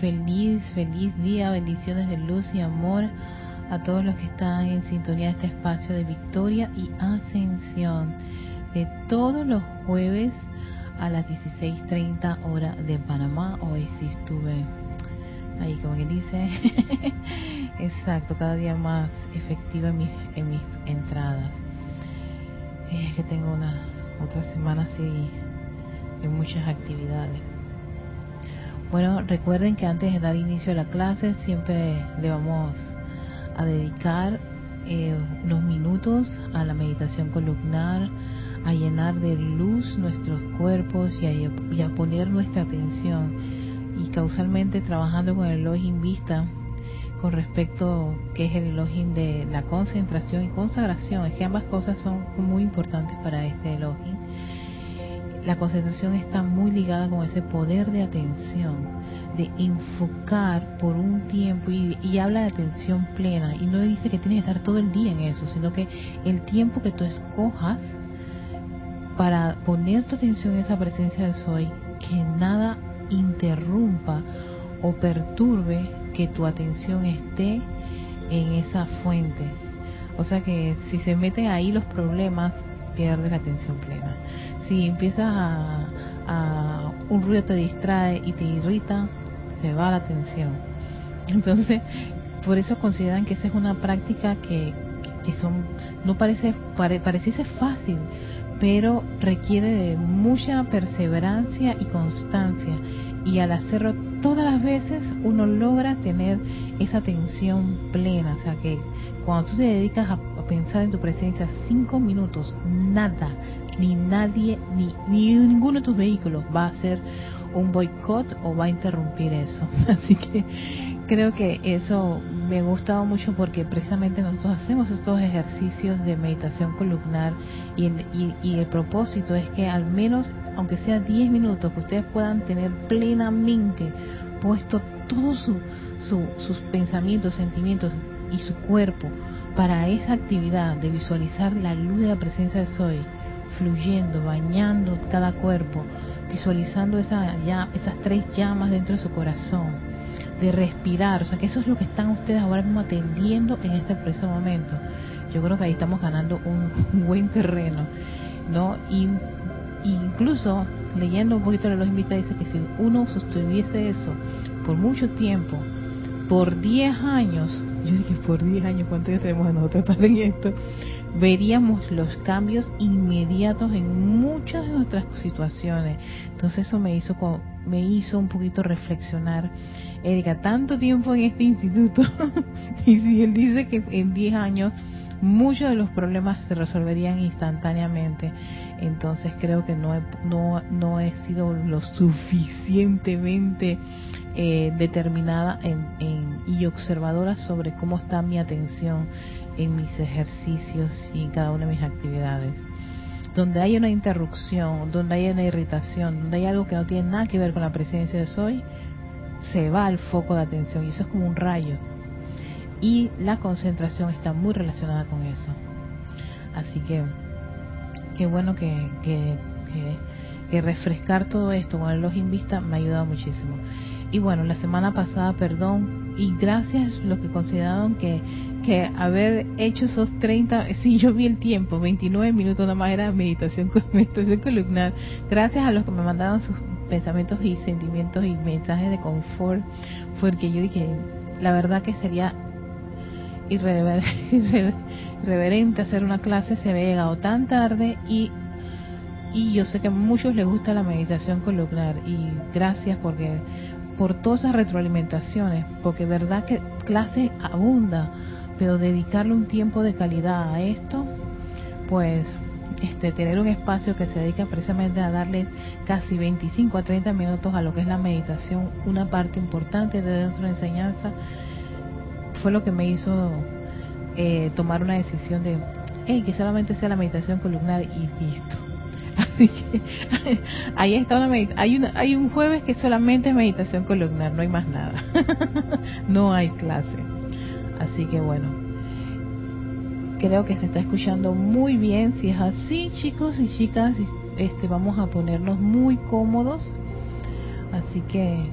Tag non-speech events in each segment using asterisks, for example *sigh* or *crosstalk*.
feliz, feliz día, bendiciones de luz y amor a todos los que están en sintonía de este espacio de victoria y ascensión de todos los jueves a las 16.30 hora de Panamá. Hoy sí estuve ahí como que dice, *laughs* exacto, cada día más efectiva en mis, en mis entradas. Es que tengo una otra semana así en muchas actividades. Bueno, recuerden que antes de dar inicio a la clase siempre le vamos a dedicar eh, unos minutos a la meditación columnar, a llenar de luz nuestros cuerpos y a, poner nuestra atención. Y causalmente trabajando con el Elohim Vista con respecto que es el Elohim de la concentración y consagración. Es que ambas cosas son muy importantes para este Elohim la concentración está muy ligada con ese poder de atención, de enfocar por un tiempo y, habla de atención plena y no dice que tienes que estar todo el día en eso, sino que el tiempo que tú escojas para poner tu atención en esa presencia de soy, que nada interrumpa o perturbe que tu atención esté en esa fuente. O sea que si se meten ahí los problemas, pierdes la atención plena si empiezas a, un ruido te distrae y te irrita, se va la atención. *laughs* Entonces, por eso consideran que esa es una práctica que, que son no parece pare, pareciese fácil, pero requiere de mucha perseverancia y constancia. Y al hacerlo todas las veces uno logra tener esa atención plena. O sea que cuando tú te dedicas a, a pensar en tu presencia cinco minutos, nada, ni nadie, ni, ni ninguno de tus vehículos va a hacer un boicot o va a interrumpir eso. *laughs* Así que creo que eso me ha gustado mucho porque precisamente nosotros hacemos estos ejercicios de meditación columnar y el, propósito es que al menos, aunque sea 10 minutos, que ustedes puedan tener plenamente puesto todos su, sus pensamientos, sentimientos y su cuerpo para esa actividad de visualizar la luz de la presencia de Soy fluyendo, bañando cada cuerpo, visualizando esa, ya, esas tres llamas dentro de su corazón, de respirar, o sea que eso es lo que están ustedes ahora mismo atendiendo en este preciso momento. Yo creo que ahí estamos ganando un, *laughs* buen terreno, ¿no? Y, incluso leyendo un poquito de los invitados dice que si uno sostuviese eso por mucho tiempo, por 10 años, yo dije por 10 años, ¿cuánto ya tenemos nosotros estar en esto? Veríamos los cambios inmediatos en muchas de nuestras situaciones. Entonces eso me hizo me hizo un poquito reflexionar, Erika, tanto tiempo en este instituto *laughs* y si él dice que en 10 años muchos de los problemas se resolverían instantáneamente, entonces creo que no he, no, no he sido lo suficientemente eh, determinada en, y observadora sobre cómo está mi atención en mis ejercicios y en cada una de mis actividades. Donde hay una interrupción, donde hay una irritación, donde hay algo que no tiene nada que ver con la presencia de soy, se va al foco de atención y eso es como un rayo. Y la concentración está muy relacionada con eso. Así que, qué bueno que, que, que, refrescar todo esto con el en vista me ha ayudado muchísimo. Y bueno, la semana pasada, perdón, y gracias los que consideraron que que haber hecho esos 30, *laughs* sí, yo vi el tiempo, 29 minutos nada más era meditación, *laughs* meditación columnar. Gracias a los que me mandaron sus pensamientos y sentimientos y mensajes de confort, porque yo dije, la verdad que sería *laughs* irreverente hacer una clase, se había llegado tan tarde y y yo sé que a muchos les gusta la meditación columnar y gracias porque por todas esas retroalimentaciones, porque verdad que clase abunda pero dedicarle un tiempo de calidad a esto, pues este, tener un espacio que se dedica precisamente a darle casi 25 a 30 minutos a lo que es la meditación, una parte importante de nuestra enseñanza, fue lo que me hizo eh, tomar una decisión de que solamente sea la meditación columnar y listo. *laughs* Así que *laughs* ahí está una hay hay un jueves que solamente es meditación columnar, no hay más nada. *laughs* no hay clase. Así que bueno, creo que se está escuchando muy bien. Si es así, chicos y chicas, este, vamos a ponernos muy cómodos. Así que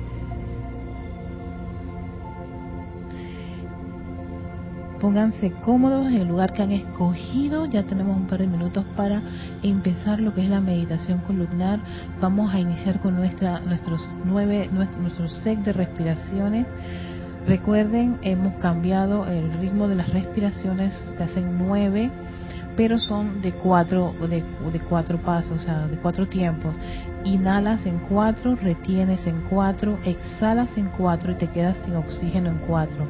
pónganse cómodos en el lugar que han escogido. Ya tenemos un par de minutos para empezar lo que es la meditación columnar. Vamos a iniciar con nuestra, nuestros nueve, nuestro, nuestro set de respiraciones Recuerden, hemos cambiado el ritmo de las respiraciones, se hacen nueve, pero son de cuatro, de, de cuatro pasos, o sea, de cuatro tiempos. Inhalas en cuatro, retienes en cuatro, exhalas en cuatro y te quedas sin oxígeno en cuatro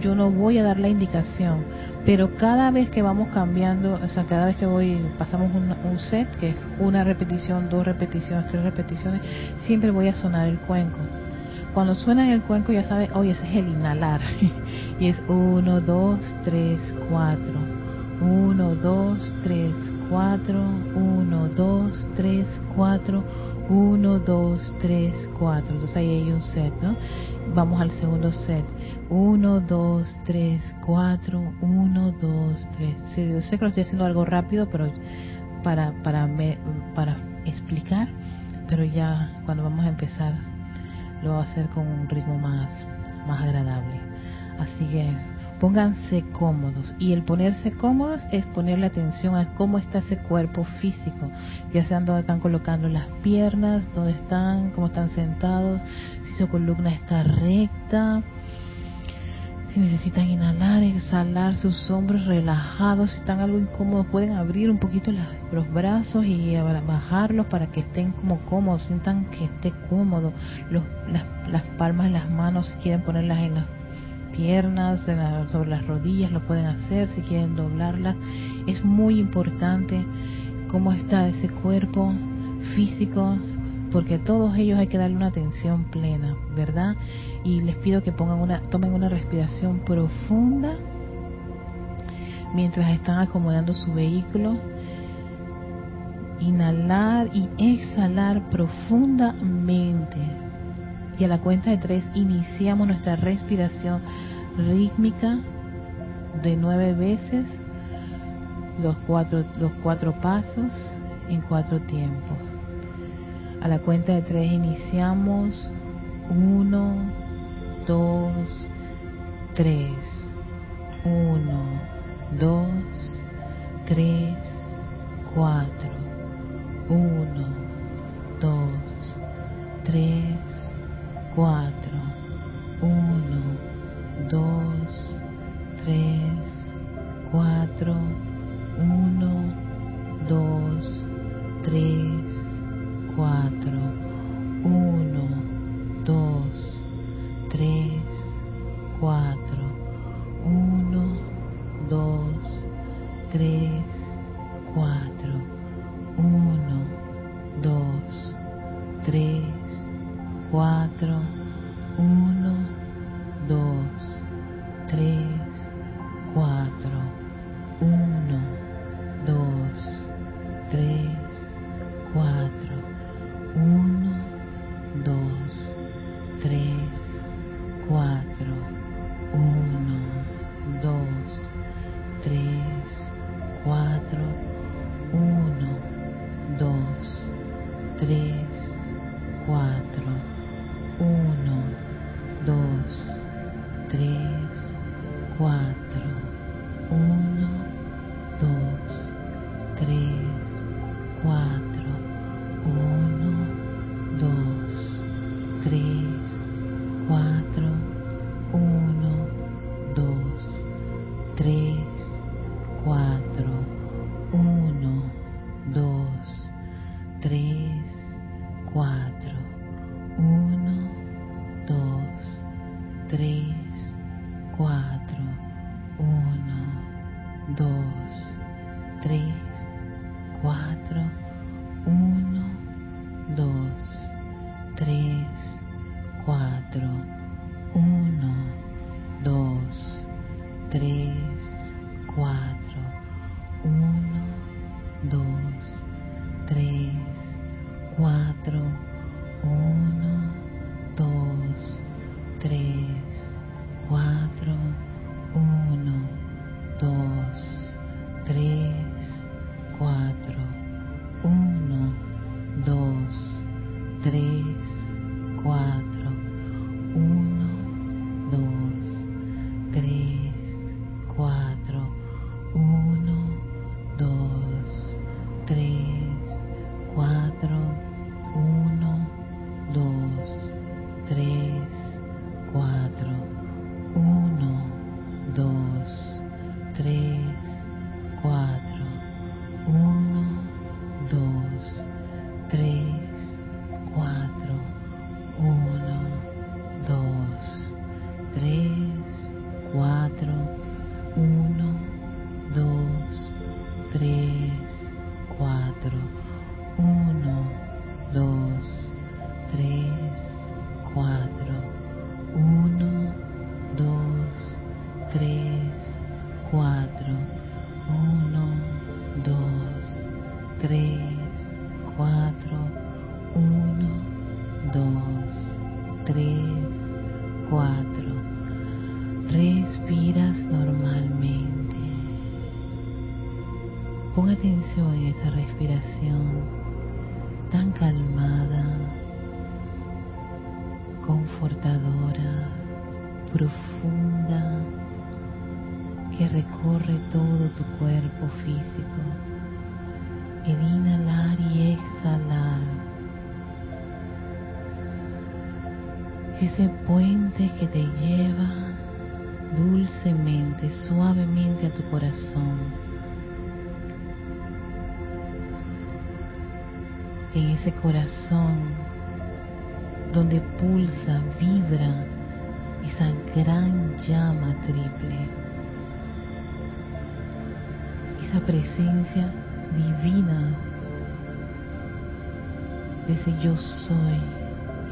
yo no voy a dar la indicación, pero cada vez que vamos cambiando, o sea, cada vez que voy, pasamos un, set, que es una repetición, dos repeticiones, tres repeticiones, siempre voy a sonar el cuenco. Cuando suena el cuenco ya sabe, oye, ese es el inhalar. *laughs* y es uno, dos, tres, cuatro. Uno, dos, tres, cuatro. Uno, dos, tres, cuatro. Uno, dos, tres, cuatro. Entonces ahí hay un set, ¿no? Vamos al segundo set. 1, 2, 3, 4, 1, 2, 3. Sí, yo sé que lo estoy haciendo algo rápido, pero para, para, me, para explicar, pero ya cuando vamos a empezar lo voy a hacer con un ritmo más, más agradable. Así que pónganse cómodos. Y el ponerse cómodos es ponerle atención a cómo está ese cuerpo físico, ya sea dónde están colocando las piernas, dónde están, cómo están sentados, si su columna está recta si necesitan inhalar, exhalar sus hombros relajados, si están algo incómodos, pueden abrir un poquito los brazos y bajarlos para que estén como cómodos, sientan que esté cómodo. las, palmas de las manos, si quieren ponerlas en las piernas, sobre las rodillas, lo pueden hacer, si quieren doblarlas. Es muy importante cómo está ese cuerpo físico, porque a todos ellos hay que darle una atención plena, ¿verdad? Y les pido que pongan una, tomen una respiración profunda mientras están acomodando su vehículo. Inhalar y exhalar profundamente. Y a la cuenta de tres iniciamos nuestra respiración rítmica de nueve veces los cuatro, los cuatro pasos en cuatro tiempos. A la cuenta de tres iniciamos. Uno, dos, tres. Uno, dos, tres, cuatro. Uno, dos, tres, cuatro. Uno, dos, tres, cuatro. Uno, dos, tres, 4, 1. Cuatro, uno, dos, tres,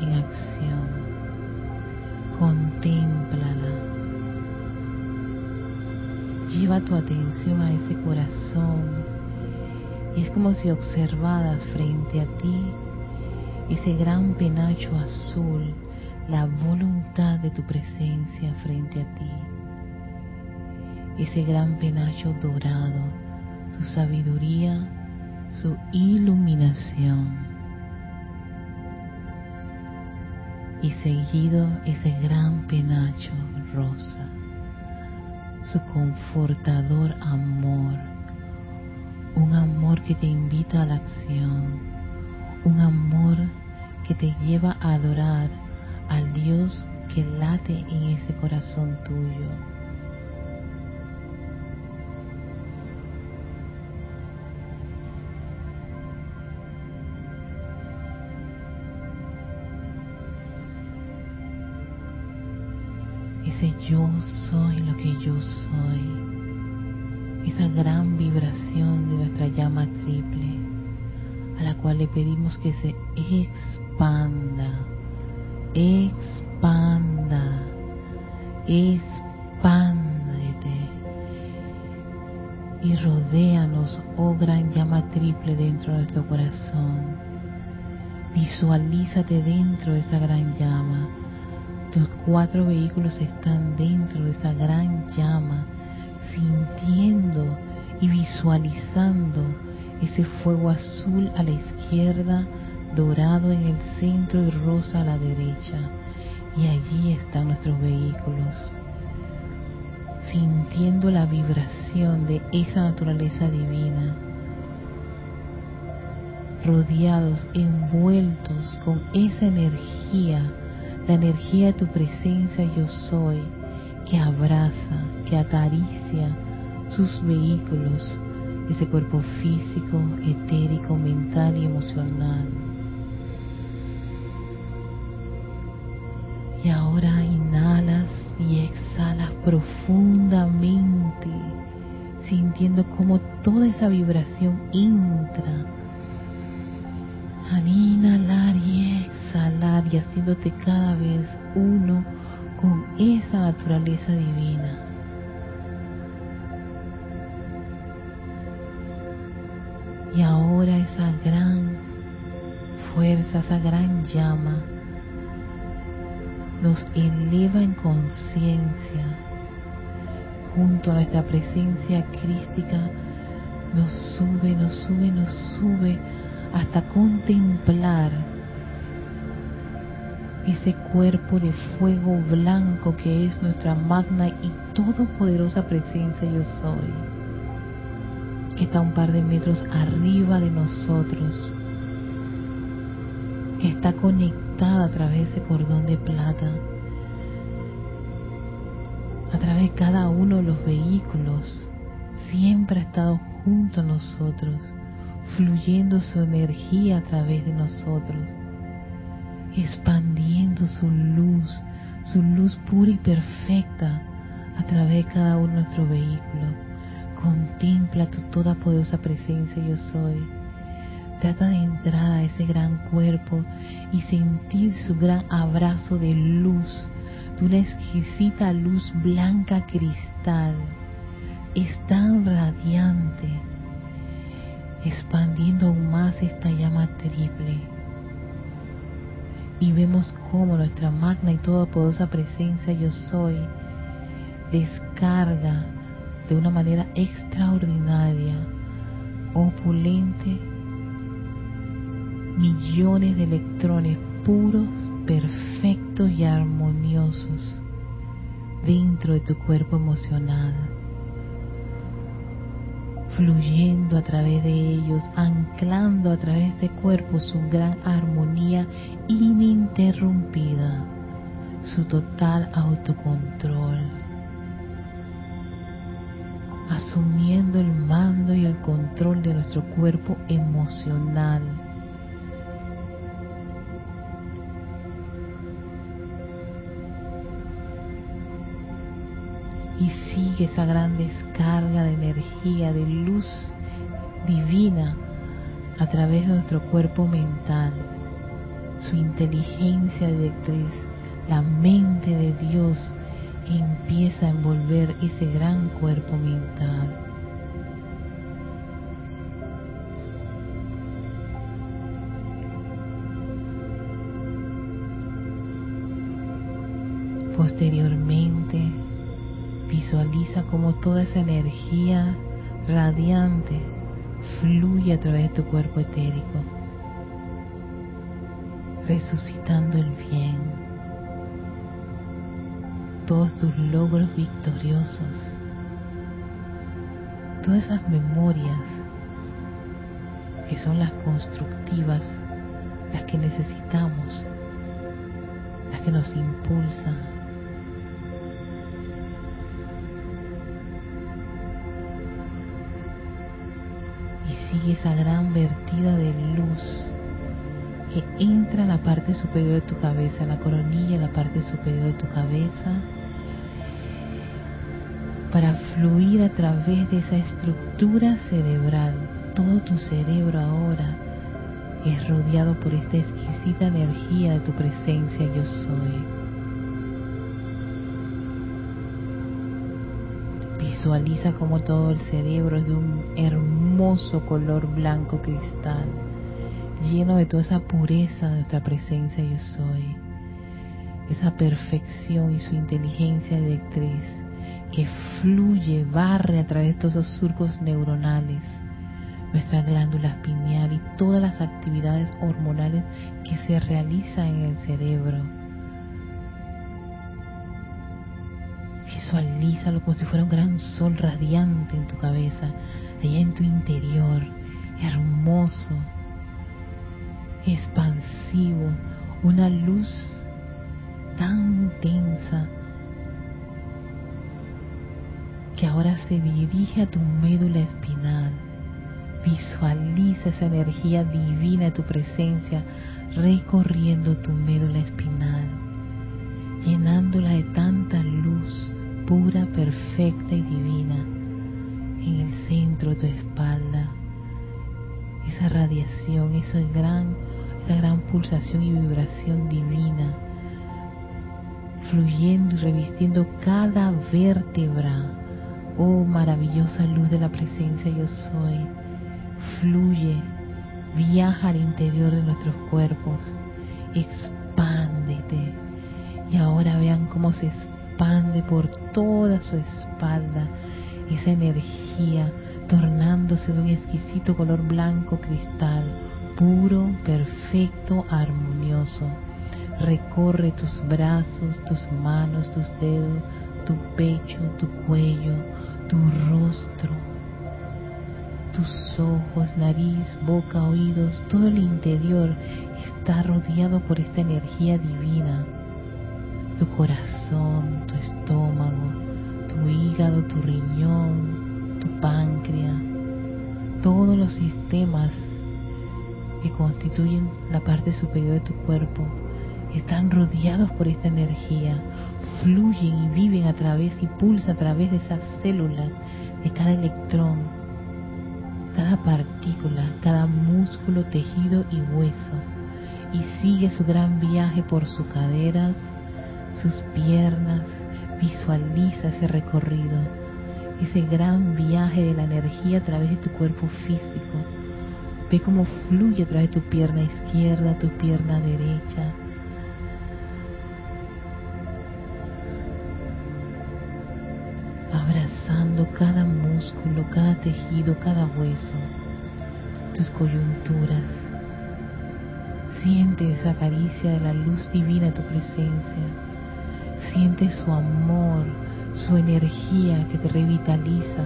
en acción. Contémplala. Lleva tu atención a ese corazón y es como si observadas frente a ti ese gran penacho azul, la voluntad de tu presencia frente a ti. Ese gran penacho dorado, su sabiduría, su iluminación. Y seguido ese gran penacho rosa, su confortador amor un amor que te invita a la acción, un amor que te lleva a adorar al Dios que late en ese corazón tuyo. Ese yo soy lo que yo soy esa gran vibración de nuestra llama triple, a la cual le pedimos que se expanda, expanda, expándete y rodéanos, oh gran llama triple dentro de nuestro corazón. Visualízate dentro de esa gran llama. Tus cuatro vehículos están dentro de esa gran llama sintiendo y visualizando ese fuego azul a la izquierda, dorado en el centro y rosa a la derecha. Y allí están nuestros vehículos, sintiendo la vibración de esa naturaleza divina, rodeados, envueltos con esa energía, la energía de tu presencia yo soy que abraza, que acaricia sus vehículos, ese cuerpo físico, etérico, mental y emocional. Y ahora inhalas y exhalas profundamente, sintiendo como toda esa vibración entra al inhalar y exhalar y haciéndote cada vez uno con esa naturaleza divina. Y ahora esa gran fuerza, esa gran llama nos eleva en conciencia junto a nuestra presencia crística, nos sube, nos sube, nos sube hasta contemplar ese cuerpo de fuego blanco que es nuestra magna y todopoderosa presencia yo soy, que está un par de metros arriba de nosotros, que está conectada a través de ese cordón de plata, a través de cada uno de los vehículos, siempre ha estado junto a nosotros, fluyendo su energía a través de nosotros, expandiendo su luz, su luz pura y perfecta a través de cada uno de nuestros vehículos. Contempla tu toda poderosa presencia, yo soy. Trata de entrar a ese gran cuerpo y sentir su gran abrazo de luz, de una exquisita luz blanca cristal. Es tan radiante, expandiendo aún más esta llama triple. Y vemos cómo nuestra magna y toda poderosa presencia yo soy descarga de una manera extraordinaria, opulente, millones de electrones puros, perfectos y armoniosos dentro de tu cuerpo emocional, fluyendo a través de ellos, anclando a través de cuerpo su gran armonía ininterrumpida, su total autocontrol asumiendo el mando y el control de nuestro cuerpo emocional. Sigue esa gran descarga de energía, de luz divina a través de nuestro cuerpo mental, su inteligencia directriz, la mente de Dios empieza a envolver ese gran cuerpo mental. Posteriormente, visualiza como toda esa energía radiante fluye a través de tu cuerpo etérico, resucitando el bien todos tus logros victoriosos, todas esas memorias que son las constructivas, las que necesitamos, las que nos impulsan. Y esa gran vertida de luz que entra en la parte superior de tu cabeza, la coronilla, la parte superior de tu cabeza, para fluir a través de esa estructura cerebral. Todo tu cerebro ahora es rodeado por esta exquisita energía de tu presencia yo soy. Visualiza como todo el cerebro es de un hermoso color blanco cristal, lleno de toda esa pureza de nuestra presencia yo soy, esa perfección y su inteligencia directriz que fluye, barre a través de todos esos surcos neuronales, nuestra glándula pineal y todas las actividades hormonales que se realizan en el cerebro. Visualízalo como si fuera un gran sol radiante en tu cabeza, allá en tu interior, hermoso, expansivo, una luz tan intensa que ahora se dirige a tu médula espinal. Visualiza esa energía divina de tu presencia recorriendo tu médula espinal, llenándola de tanta luz pura, perfecta y divina en el centro de tu espalda. Esa radiación, esa gran, esa gran pulsación y vibración divina, fluyendo y revistiendo cada vértebra Oh maravillosa luz de la presencia yo soy, fluye, viaja al interior de nuestros cuerpos, expándete. Y ahora vean cómo se expande por toda su espalda esa energía, tornándose de un exquisito color blanco cristal, puro, perfecto, armonioso. Recorre tus brazos, tus manos, tus dedos, tu pecho, tu cuello, tu rostro, tus ojos, nariz, boca, oídos, todo el interior está rodeado por esta energía divina. Tu corazón, tu estómago, tu hígado, tu riñón, tu páncreas, todos los sistemas que constituyen la parte superior de tu cuerpo están rodeados por esta energía, fluyen y viven a través y pulsan a través de esas células, de cada electrón, cada partícula, cada músculo, tejido y hueso, y sigue su gran viaje por sus caderas, sus piernas, visualiza ese recorrido, ese gran viaje de la energía a través de tu cuerpo físico. Ve cómo fluye a través de tu pierna izquierda, tu pierna derecha, abrazando cada músculo, cada tejido, cada hueso, tus coyunturas. Siente esa caricia de la luz divina de tu presencia. Siente su amor, su energía que te revitaliza,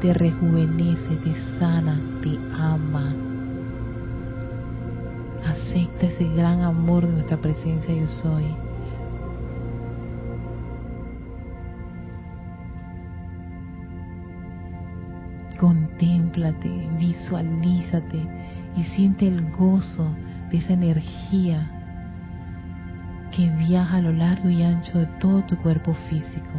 te rejuvenece, te sana, te ama. Acepta ese gran amor de nuestra presencia yo soy contémplate, visualízate y siente el gozo de esa energía que viaja a lo largo y ancho de todo tu cuerpo físico.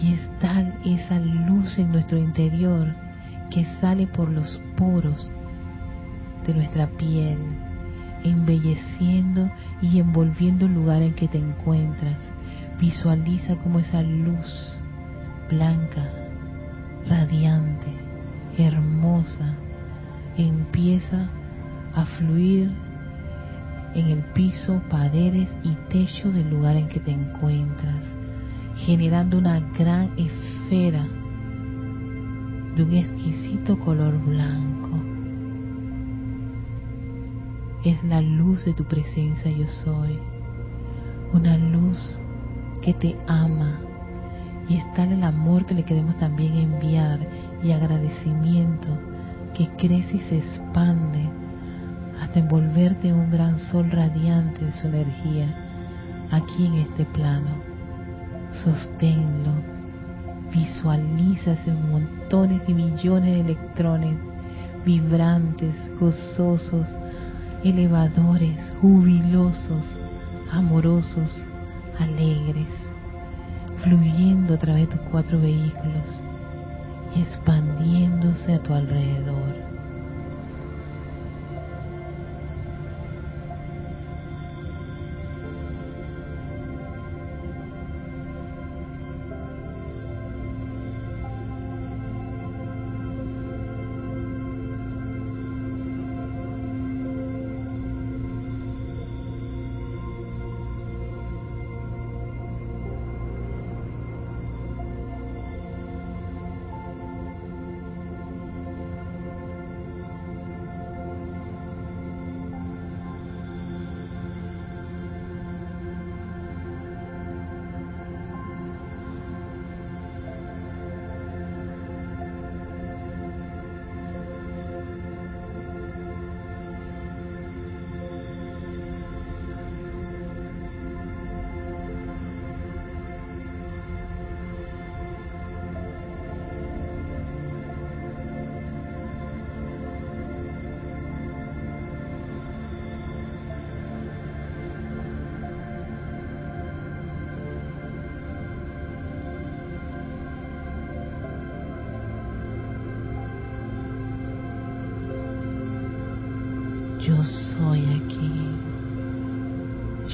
Y es tal esa luz en nuestro interior que sale por los poros de nuestra piel, embelleciendo y envolviendo el lugar en que te encuentras. Visualiza como esa luz blanca, radiante, hermosa, empieza a fluir en el piso, paredes y techo del lugar en que te encuentras, generando una gran esfera de un exquisito color blanco. Es la luz de tu presencia yo soy, una luz que te ama, y está el amor que le queremos también enviar y agradecimiento que crece y se expande hasta envolverte en un gran sol radiante de su energía aquí en este plano. Sosténlo, visualiza esos montones y millones de electrones vibrantes, gozosos, elevadores, jubilosos, amorosos, alegres fluyendo a través de tus cuatro vehículos y expandiéndose a tu alrededor.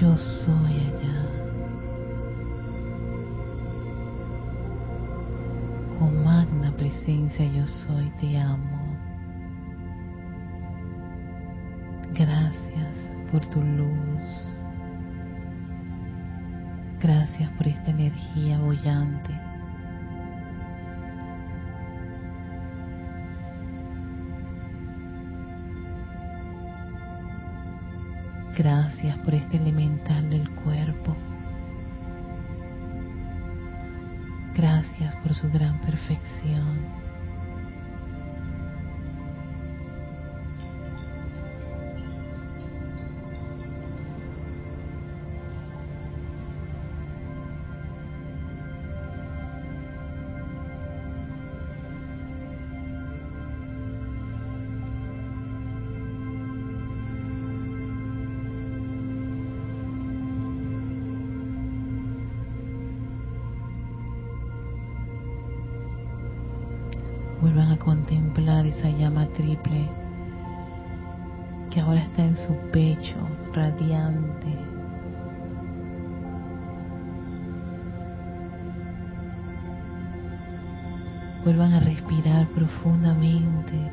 Yo soy allá. Oh magna presencia, yo soy, te amo. Gracias por tu luz. Gracias por esta energía bollante. Por este elemental del cuerpo. Gracias por su gran perfección. Triple que ahora está en su pecho, radiante. Vuelvan a respirar profundamente.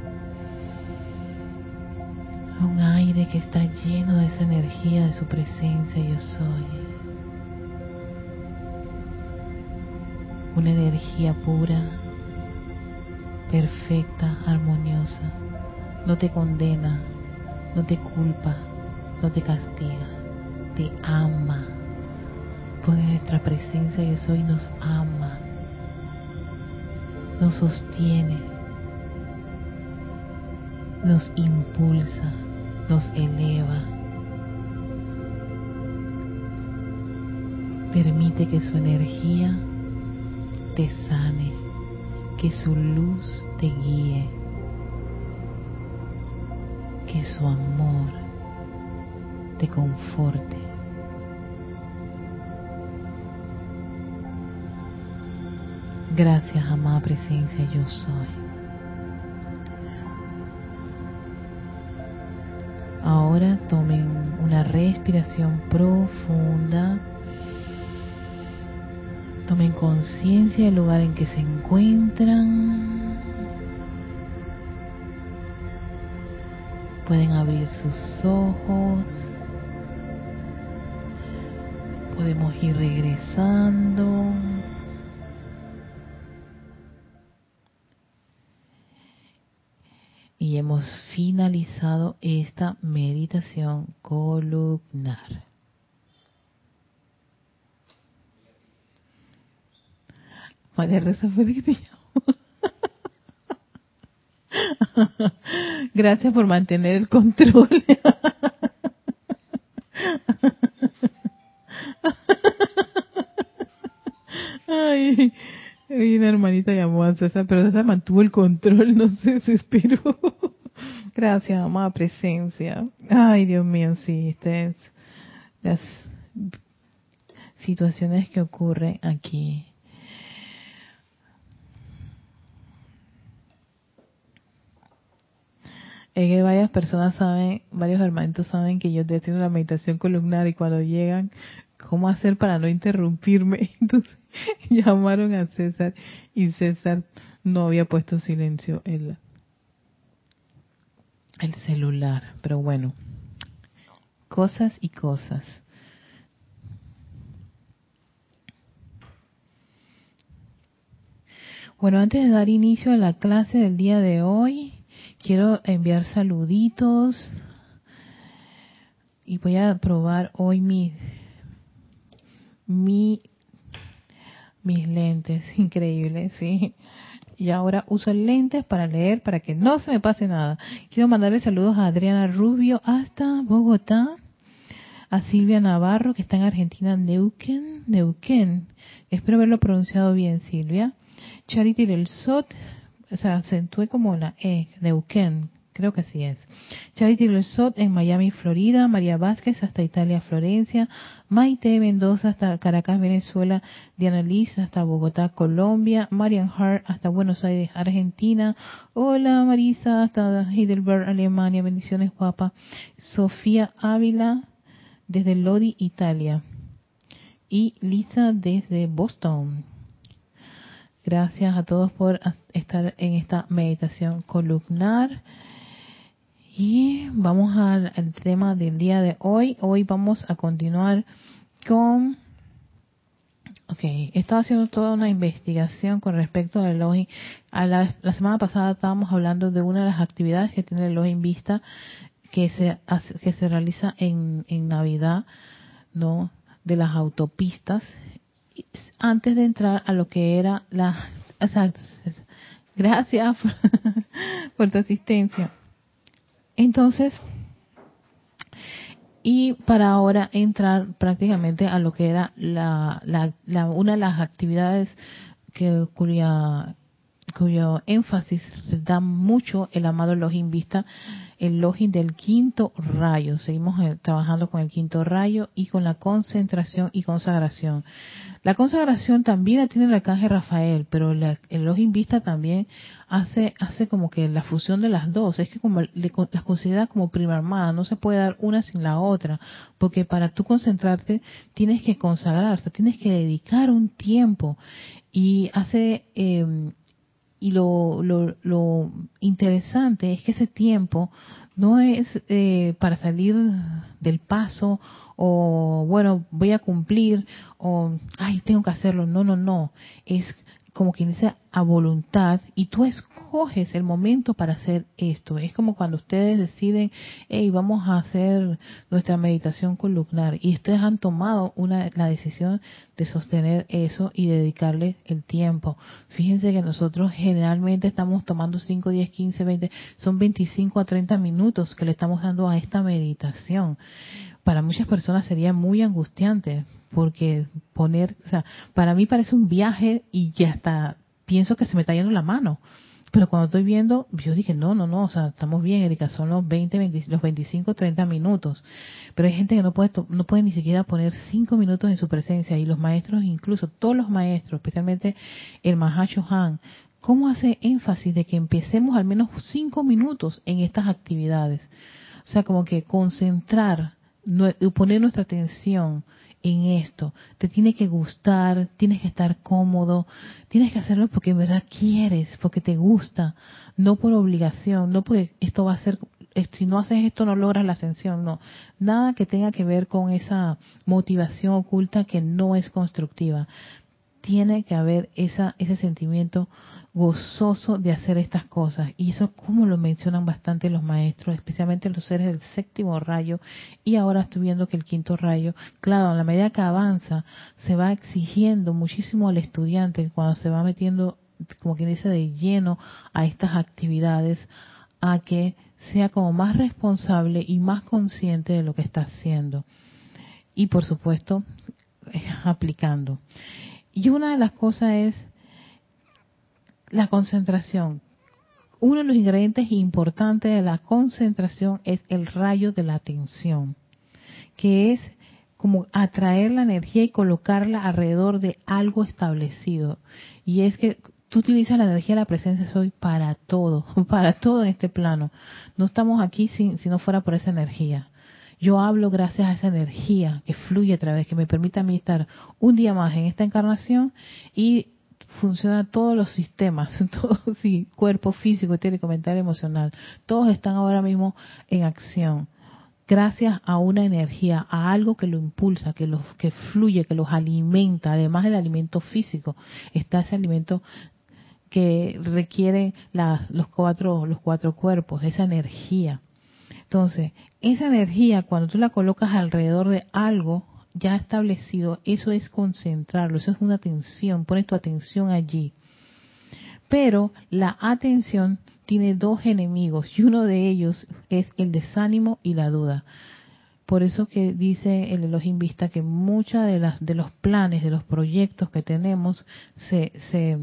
Un aire que está lleno de esa energía de su presencia yo soy. Una energía pura perfecta, armoniosa. No te condena, no te culpa, no te castiga, te ama. Porque nuestra presencia yo soy nos ama, nos sostiene, nos impulsa, nos eleva. Permite que su energía te sane que su luz te guíe, que su amor te conforte. Gracias, amada presencia, yo soy. Ahora tomen una respiración profunda Tomen conciencia del lugar en que se encuentran. Pueden abrir sus ojos. Podemos ir regresando. Y hemos finalizado esta meditación columnar. María Rosa fue *laughs* Gracias por mantener el control. Ay, una hermanita llamó a César, pero César mantuvo el control, no se desesperó. Gracias, amada presencia. Ay, Dios mío, sí, estas las situaciones que ocurren aquí es que varias personas saben, varios hermanitos saben que yo estoy haciendo la meditación columnar y cuando llegan, ¿cómo hacer para no interrumpirme? *laughs* Entonces llamaron a César y César no había puesto silencio el, el celular. Pero bueno, cosas y cosas. Bueno, antes de dar inicio a la clase del día de hoy, quiero enviar saluditos y voy a probar hoy mi, mi mis lentes, *laughs* increíbles, sí. Y ahora uso lentes para leer, para que no se me pase nada. Quiero mandarle saludos a Adriana Rubio hasta Bogotá, a Silvia Navarro, que está en Argentina, Neuquén, Neuquén. Espero haberlo pronunciado bien, Silvia. Charity del Sot, o sea, como la E, Neuquén, creo que así es. Charity Resort en Miami, Florida, María Vázquez hasta Italia, Florencia, Maite Mendoza hasta Caracas, Venezuela, Diana Liz hasta Bogotá, Colombia, Marian Hart hasta Buenos Aires, Argentina, hola Marisa hasta Heidelberg, Alemania, bendiciones guapa, Sofía Ávila desde Lodi, Italia, y Lisa desde Boston. Gracias a todos por estar en esta meditación columnar. Y vamos al, tema del día de hoy. Hoy vamos a continuar con... Ok, he estado haciendo toda una investigación con respecto al Elohim. A la, semana pasada estábamos hablando de una de las actividades que tiene el Elohim Vista que se, que se realiza en, en Navidad, ¿no? De las autopistas antes de entrar a lo que era la... *laughs* gracias *laughs* por tu asistencia. Entonces, y para ahora entrar prácticamente a lo que era la, la, una de las actividades que, cuya, cuyo énfasis da mucho el amado Login Vista, el Login del quinto rayo. Seguimos eh, trabajando con el quinto rayo y con la concentración y consagración. La consagración también la tiene el arcángel Rafael, pero el Login Vista también hace, hace como que la fusión de las dos. Es que como le, las considera como prima hermana, no se puede dar una sin la otra, porque para tú concentrarte tienes que consagrarse, tienes que dedicar un tiempo. Y hace eh, y lo, lo, lo, interesante es que ese tiempo no es eh, para salir del paso o bueno voy a cumplir o ay tengo que hacerlo. No no no. Es como quien dice, a voluntad y tú escoges el momento para hacer esto. Es como cuando ustedes deciden, hey, vamos a hacer nuestra meditación columnar y ustedes han tomado una, la decisión de sostener eso y dedicarle el tiempo. Fíjense que nosotros generalmente estamos tomando 5, 10, 15, 20, son 25 a 30 minutos que le estamos dando a esta meditación. Para muchas personas sería muy angustiante porque poner, o sea, para mí parece un viaje y ya está, pienso que se me está yendo la mano. Pero cuando estoy viendo, yo dije, no, no, no, o sea, estamos bien, Erika, son los 20, los 25, 30 minutos. Pero hay gente que no puede, no puede ni siquiera poner 5 minutos en su presencia. Y los maestros, incluso todos los maestros, especialmente el Mahacho Han, ¿cómo hace énfasis de que empecemos al menos 5 minutos en estas actividades? O sea, como que concentrar, poner nuestra atención en esto. Te tiene que gustar, tienes que estar cómodo, tienes que hacerlo porque en verdad quieres, porque te gusta, no por obligación, no porque esto va a ser, eh, si no haces esto no logras la ascensión, no. Nada que tenga que ver con esa motivación oculta que no es constructiva. Tiene que haber esa, ese sentimiento gozoso de hacer estas cosas. Y eso como lo mencionan bastante los maestros, especialmente los seres del séptimo rayo. Y ahora estoy que el quinto rayo, claro, a la medida que avanza, se va exigiendo muchísimo al estudiante cuando se va metiendo, como quien dice, de lleno a estas actividades, a que sea como más responsable y más consciente de lo que está haciendo. Y por supuesto, *laughs* aplicando. Y una de las cosas es la concentración. Uno de los ingredientes importantes de la concentración es el rayo de la atención, que es como atraer la energía y colocarla alrededor de algo establecido. Y es que tú utilizas la energía de la presencia soy para todo, *laughs* para todo en este plano. No estamos aquí si, si no fuera por esa energía. Yo hablo gracias a esa energía que fluye a través, que me permite a mí estar un día más en esta encarnación y funciona todos los sistemas, *laughs* todo, sí, cuerpo físico, etérico, mental, emocional, todos están ahora mismo en acción. Gracias a una energía, a algo que lo impulsa, que los que fluye, que los alimenta, además del alimento físico, está ese alimento que requiere los cuatro los cuatro cuerpos, esa energía. Entonces, esa energía cuando tú la colocas alrededor de algo, ya establecido, eso es concentrarlo, eso es una atención, pones tu atención allí. Pero la atención tiene dos enemigos y uno de ellos es el desánimo y la duda. Por eso que dice el Elohim Vista que muchos de, las, de los planes, de los proyectos que tenemos se, se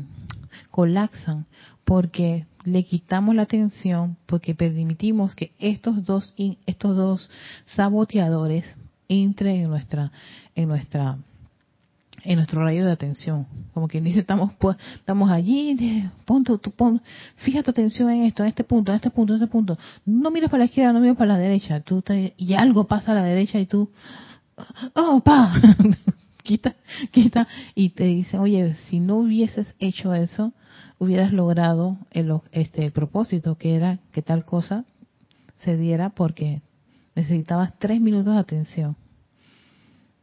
colapsan porque le quitamos la atención, porque permitimos que estos dos, estos dos saboteadores entre en nuestra, en nuestra, en nuestro rayo de atención. Como quien dice, estamos, pues, estamos allí, pon tu, pon, fija tu atención en esto, en este punto, en este punto, en este punto. No mires para la izquierda, no mires para la derecha. Tú y algo pasa a la derecha y tú, oh, pa, *laughs* quita, quita. Y te dicen, oye, si no hubieses hecho eso, hubieras logrado el, este, el propósito que era que tal cosa se diera porque necesitabas tres minutos de atención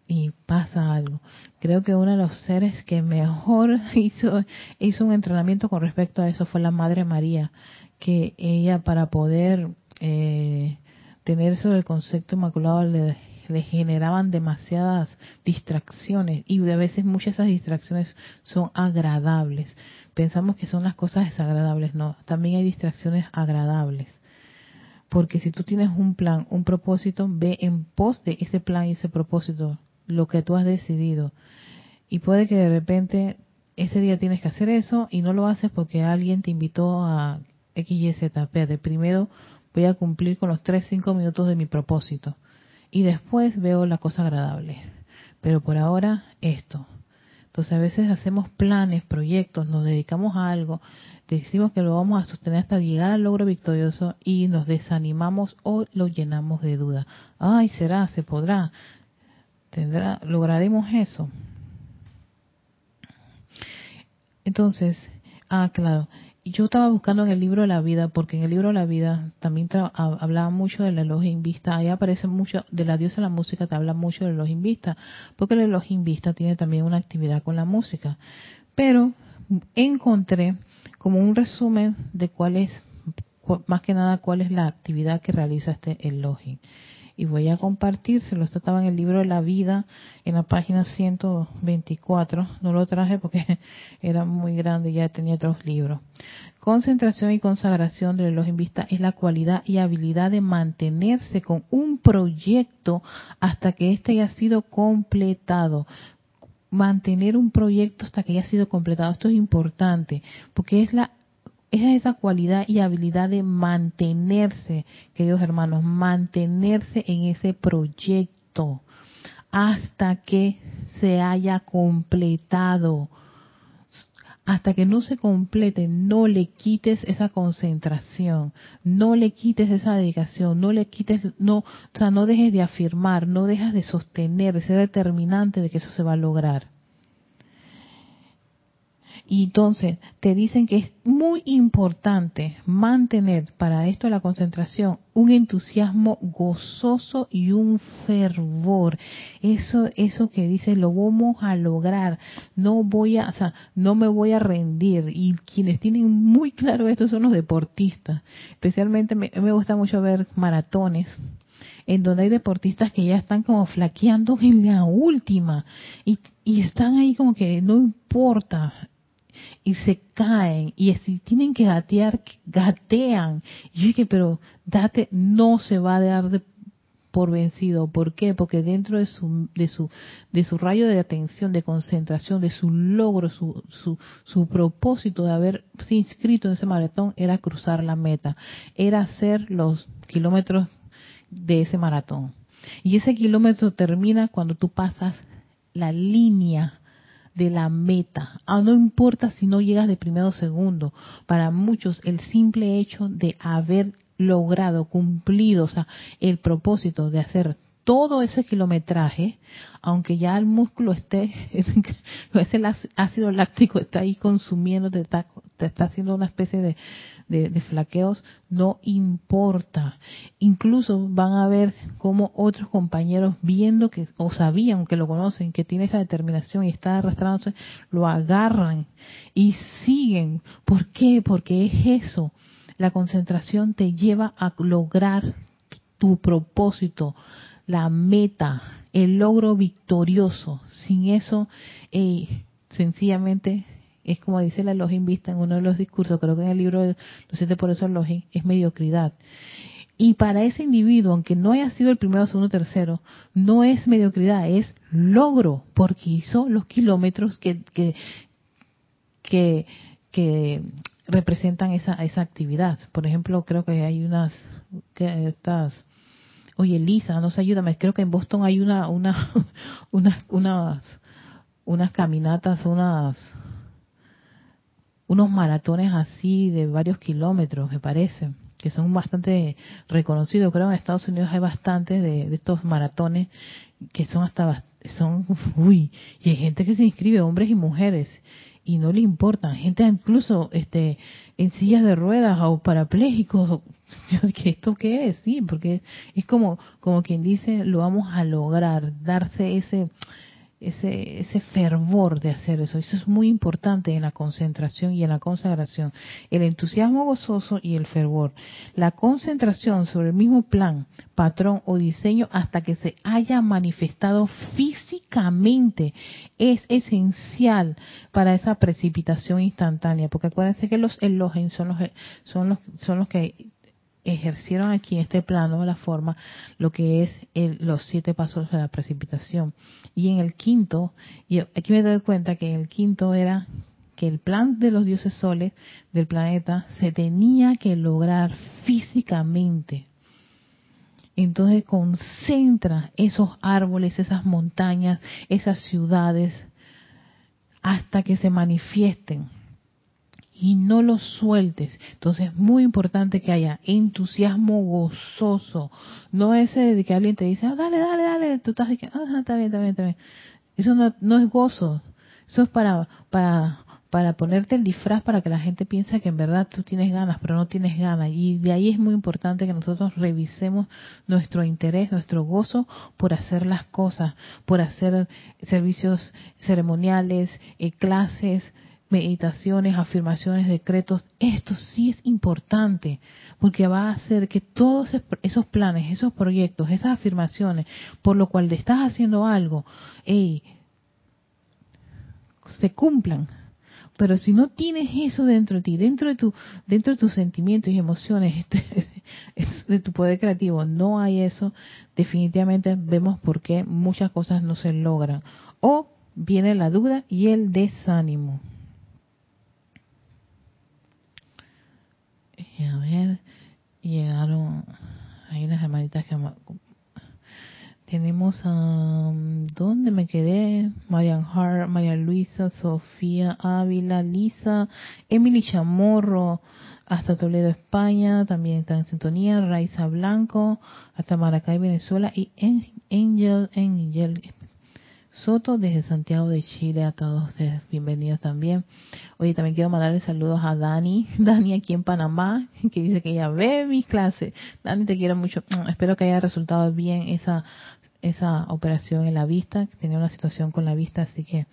y pasa algo. Creo que uno de los seres que mejor *laughs* hizo, hizo un entrenamiento con respecto a eso fue la Madre María, que ella para poder eh, tener eso del concepto inmaculado le generaban demasiadas distracciones y a veces muchas de esas distracciones son agradables. Pensamos que son las cosas desagradables, no, también hay distracciones agradables. Porque si tú tienes un plan, un propósito, ve en pos de ese plan y ese propósito, lo que tú has decidido. Y puede que de repente ese día tienes que hacer eso y no lo haces porque alguien te invitó a X, Y, Z. de primero voy a cumplir con los 3, 5 minutos de mi propósito. Y después veo la cosa agradable. Pero por ahora, esto. Entonces a veces hacemos planes, proyectos, nos dedicamos a algo, decimos que lo vamos a sostener hasta llegar al logro victorioso y nos desanimamos o lo llenamos de duda. Ay, será, se podrá, tendrá, lograremos eso. Entonces, ah, claro, yo estaba buscando en el libro de la vida, porque en el libro de la vida también hablaba mucho del elogio vista, ahí aparece mucho, de la diosa de la música te habla mucho del elogio vista, porque el elogio vista tiene también una actividad con la música. Pero encontré como un resumen de cuál es, más que nada, cuál es la actividad que realiza este elogio y voy a compartírselo. Esto estaba en el libro de la vida, en la página 124. No lo traje porque *laughs* era muy grande y ya tenía otros libros. Concentración y consagración del reloj en vista es la cualidad y habilidad de mantenerse con un proyecto hasta que éste haya sido completado mantener un proyecto hasta que haya sido completado. Esto es importante porque es la es esa cualidad y habilidad de mantenerse, queridos hermanos, mantenerse en ese proyecto hasta que se haya completado. Hasta que no se complete, no le quites esa concentración, no le quites esa dedicación, no le quites, no, o sea, no dejes de afirmar, no dejas de sostener, de ser determinante de que eso se va a lograr. Y entonces te dicen que es muy importante mantener para esto la concentración un entusiasmo gozoso y un fervor. Eso, eso que dice lo vamos a lograr. No voy a, o sea, no me voy a rendir. Y quienes tienen muy claro esto son los deportistas. Especialmente me, me gusta mucho ver maratones en donde hay deportistas que ya están como flaqueando en la última y, y están ahí como que no importa, y se caen y si tienen que gatear, gatean. Y yo dije, pero date, no se va a dar por vencido. ¿Por qué? Porque dentro de su, de su, de su rayo de atención, de concentración, de su logro, su, su, su propósito de haberse inscrito en ese maratón era cruzar la meta, era hacer los kilómetros de ese maratón. Y ese kilómetro termina cuando tú pasas la línea de la meta. Ah, no importa si no llegas de primero o segundo. Para muchos el simple hecho de haber logrado, cumplido, o sea, el propósito de hacer todo ese kilometraje, aunque ya el músculo esté, *laughs* ese ácido láctico está ahí consumiendo, te está, te está haciendo una especie de, de, flaqueos, no importa. Incluso van a ver como otros compañeros viendo que, o sabían que lo conocen, que tiene esa determinación y está arrastrándose, lo agarran y siguen. ¿Por qué? Porque es eso. La concentración te lleva a lograr tu propósito, la meta, el logro victorioso. Sin eso, eh, sencillamente es como dice la Login Vista en uno de los discursos, creo que en el libro de Los siete por eso es mediocridad. Y para ese individuo, aunque no haya sido el primero, segundo, tercero, no es mediocridad, es logro, porque hizo los kilómetros que, que, que, que representan esa, esa actividad. Por ejemplo, creo que hay unas, que estas, oye Lisa, no sé, ayúdame, creo que en Boston hay una, una, *laughs* unas, unas, unas caminatas, unas, unos maratones así de varios kilómetros, me parece, que son bastante reconocidos. Creo que en Estados Unidos hay bastantes de, estos maratones que son hasta, son, *laughs* uy, y hay gente que se inscribe, hombres y mujeres, y no le importa, gente incluso este en sillas de ruedas o parapléjicos, *laughs* esto qué es, sí, porque es como como quien dice, lo vamos a lograr, darse ese ese, ese fervor de hacer eso. Eso es muy importante en la concentración y en la consagración. El entusiasmo gozoso y el fervor. La concentración sobre el mismo plan, patrón o diseño hasta que se haya manifestado físicamente es esencial para esa precipitación instantánea. Porque acuérdense que los elogen son los, son los, son los que ejercieron aquí en este plano la forma lo que es los siete pasos de la precipitación. Y en el quinto, y aquí me doy cuenta que en el quinto era que el plan de los dioses soles del planeta se tenía que lograr físicamente. Entonces concentra esos árboles, esas montañas, esas ciudades, hasta que se manifiesten y no lo sueltes. Entonces es muy importante que haya entusiasmo gozoso, no ese de que alguien te dice, ah, dale, dale, dale, tú estás diciendo, ah, está bien, está bien, está bien. Eso no, no es gozo, eso es para, para, para ponerte el disfraz para que la gente piense que en verdad tú tienes ganas, pero no tienes ganas. Y de ahí es muy importante que nosotros revisemos nuestro interés, nuestro gozo por hacer las cosas, por hacer servicios ceremoniales, eh, clases, meditaciones, afirmaciones, decretos, esto sí es importante, porque va a hacer que todos esos planes, esos proyectos, esas afirmaciones, por lo cual estás haciendo algo, se cumplan. Pero si no tienes eso dentro de ti, dentro de tu, dentro de tus sentimientos y emociones, *laughs* de tu poder creativo, no hay eso, definitivamente vemos por qué muchas cosas no se logran. O viene la duda y el desánimo. A ver, llegaron, hay unas hermanitas que tenemos a ¿dónde me quedé? Marian Hart, María Luisa, Sofía Ávila, Lisa, Emily Chamorro, hasta Toledo, España, también está en sintonía, Raiza Blanco, hasta Maracay, Venezuela, y Angel, Angel, Soto desde Santiago de Chile, a todos ustedes bienvenidos también. Oye, también quiero mandarle saludos a Dani, *laughs* Dani aquí en Panamá, que dice que ella ve mis clases. Dani, te quiero mucho. Mm, espero que haya resultado bien esa esa operación en la vista, que tenía una situación con la vista, así que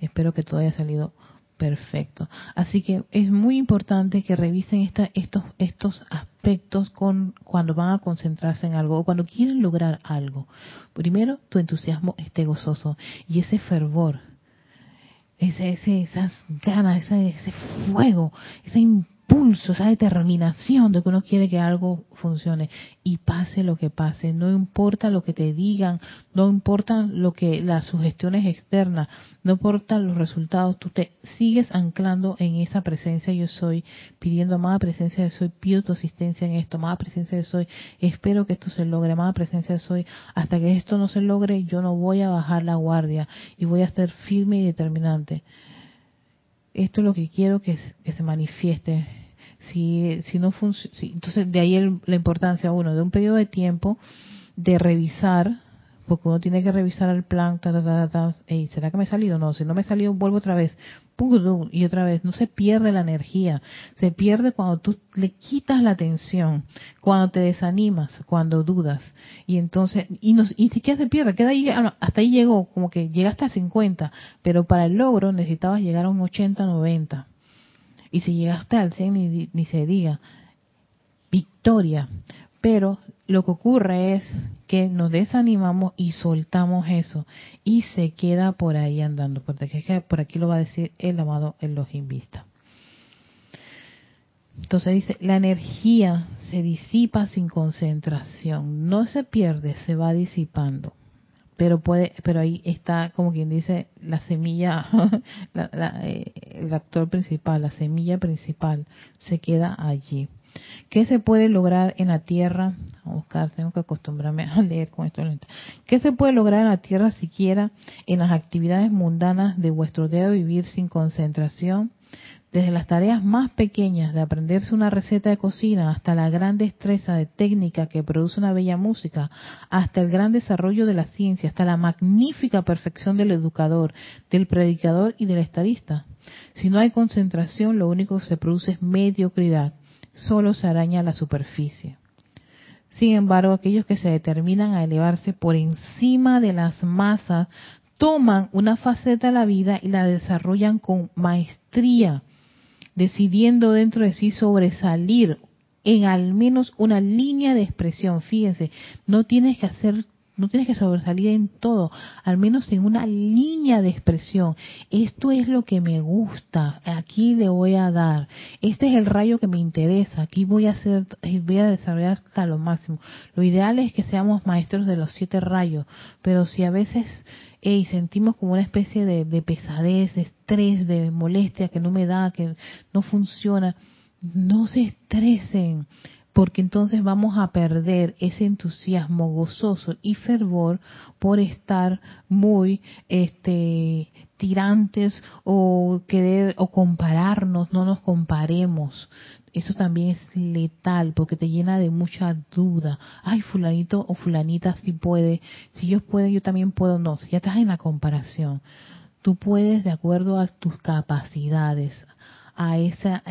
espero que todo haya salido Perfecto. Así que es muy importante que revisen esta, estos, estos aspectos con, cuando van a concentrarse en algo o cuando quieren lograr algo. Primero, tu entusiasmo esté gozoso y ese fervor, ese, ese, esas ganas, ese, ese fuego, esa impulso, esa determinación de que uno quiere que algo funcione. Y pase lo que pase, no importa lo que te digan, no importa lo que las sugestiones externas, no importa los resultados, tú te sigues anclando en esa presencia yo soy, pidiendo más presencia de soy, pido tu asistencia en esto, más presencia de soy, espero que esto se logre, más presencia de soy, hasta que esto no se logre, yo no voy a bajar la guardia y voy a estar firme y determinante esto es lo que quiero que se manifieste si, si no funciona, entonces de ahí la importancia, uno, de un periodo de tiempo de revisar, porque uno tiene que revisar el plan, ta, ta, ta, ¿será que me he salido? No, si no me he salido, vuelvo otra vez, y otra vez, no se pierde la energía, se pierde cuando tú le quitas la atención, cuando te desanimas, cuando dudas, y entonces, y, nos, y siquiera se pierde, queda ahí, ah, hasta ahí llegó, como que llegaste a 50, pero para el logro necesitabas llegar a un 80, 90. Y si llegaste al 100, ni, se diga, victoria. Pero lo que ocurre es que nos desanimamos y soltamos eso y se queda por ahí andando, porque por aquí lo va a decir el amado Elohim Vista. Entonces dice, la energía se disipa sin concentración, no se pierde, se va disipando pero puede pero ahí está como quien dice la semilla *laughs* eh, el actor principal la semilla principal se queda allí ¿Qué se puede lograr en la tierra? A buscar, tengo que acostumbrarme a leer con esto. ¿Qué se puede lograr en la tierra siquiera en las actividades mundanas de vuestro dedo vivir sin concentración? Desde las tareas más pequeñas de aprenderse una receta de cocina hasta la gran destreza de técnica que produce una bella música, hasta el gran desarrollo de la ciencia, hasta la magnífica perfección del educador, del predicador y del estadista. Si no hay concentración, lo único que se produce es mediocridad, solo se araña la superficie. Sin embargo, aquellos que se determinan a elevarse por encima de las masas toman una faceta de la vida y la desarrollan con maestría, decidiendo dentro de sí sobresalir en al menos una línea de expresión. Fíjense, no tienes que hacer no tienes que sobresalir en todo, al menos en una línea de expresión. Esto es lo que me gusta, aquí le voy a dar. Este es el rayo que me interesa, aquí voy a hacer, voy a desarrollar hasta lo máximo. Lo ideal es que seamos maestros de los siete rayos, pero si a veces sentimos como una especie de pesadez, de estrés, de molestia que no me da, que no funciona, no se estresen porque entonces vamos a perder ese entusiasmo gozoso y fervor por estar muy este tirantes o querer o compararnos, no nos comparemos. Eso también es letal porque te llena de mucha duda. Ay, fulanito o fulanita sí puede, si ellos pueden, yo también puedo, no, si ya estás en la comparación. Tú puedes de acuerdo a tus capacidades, a, esa,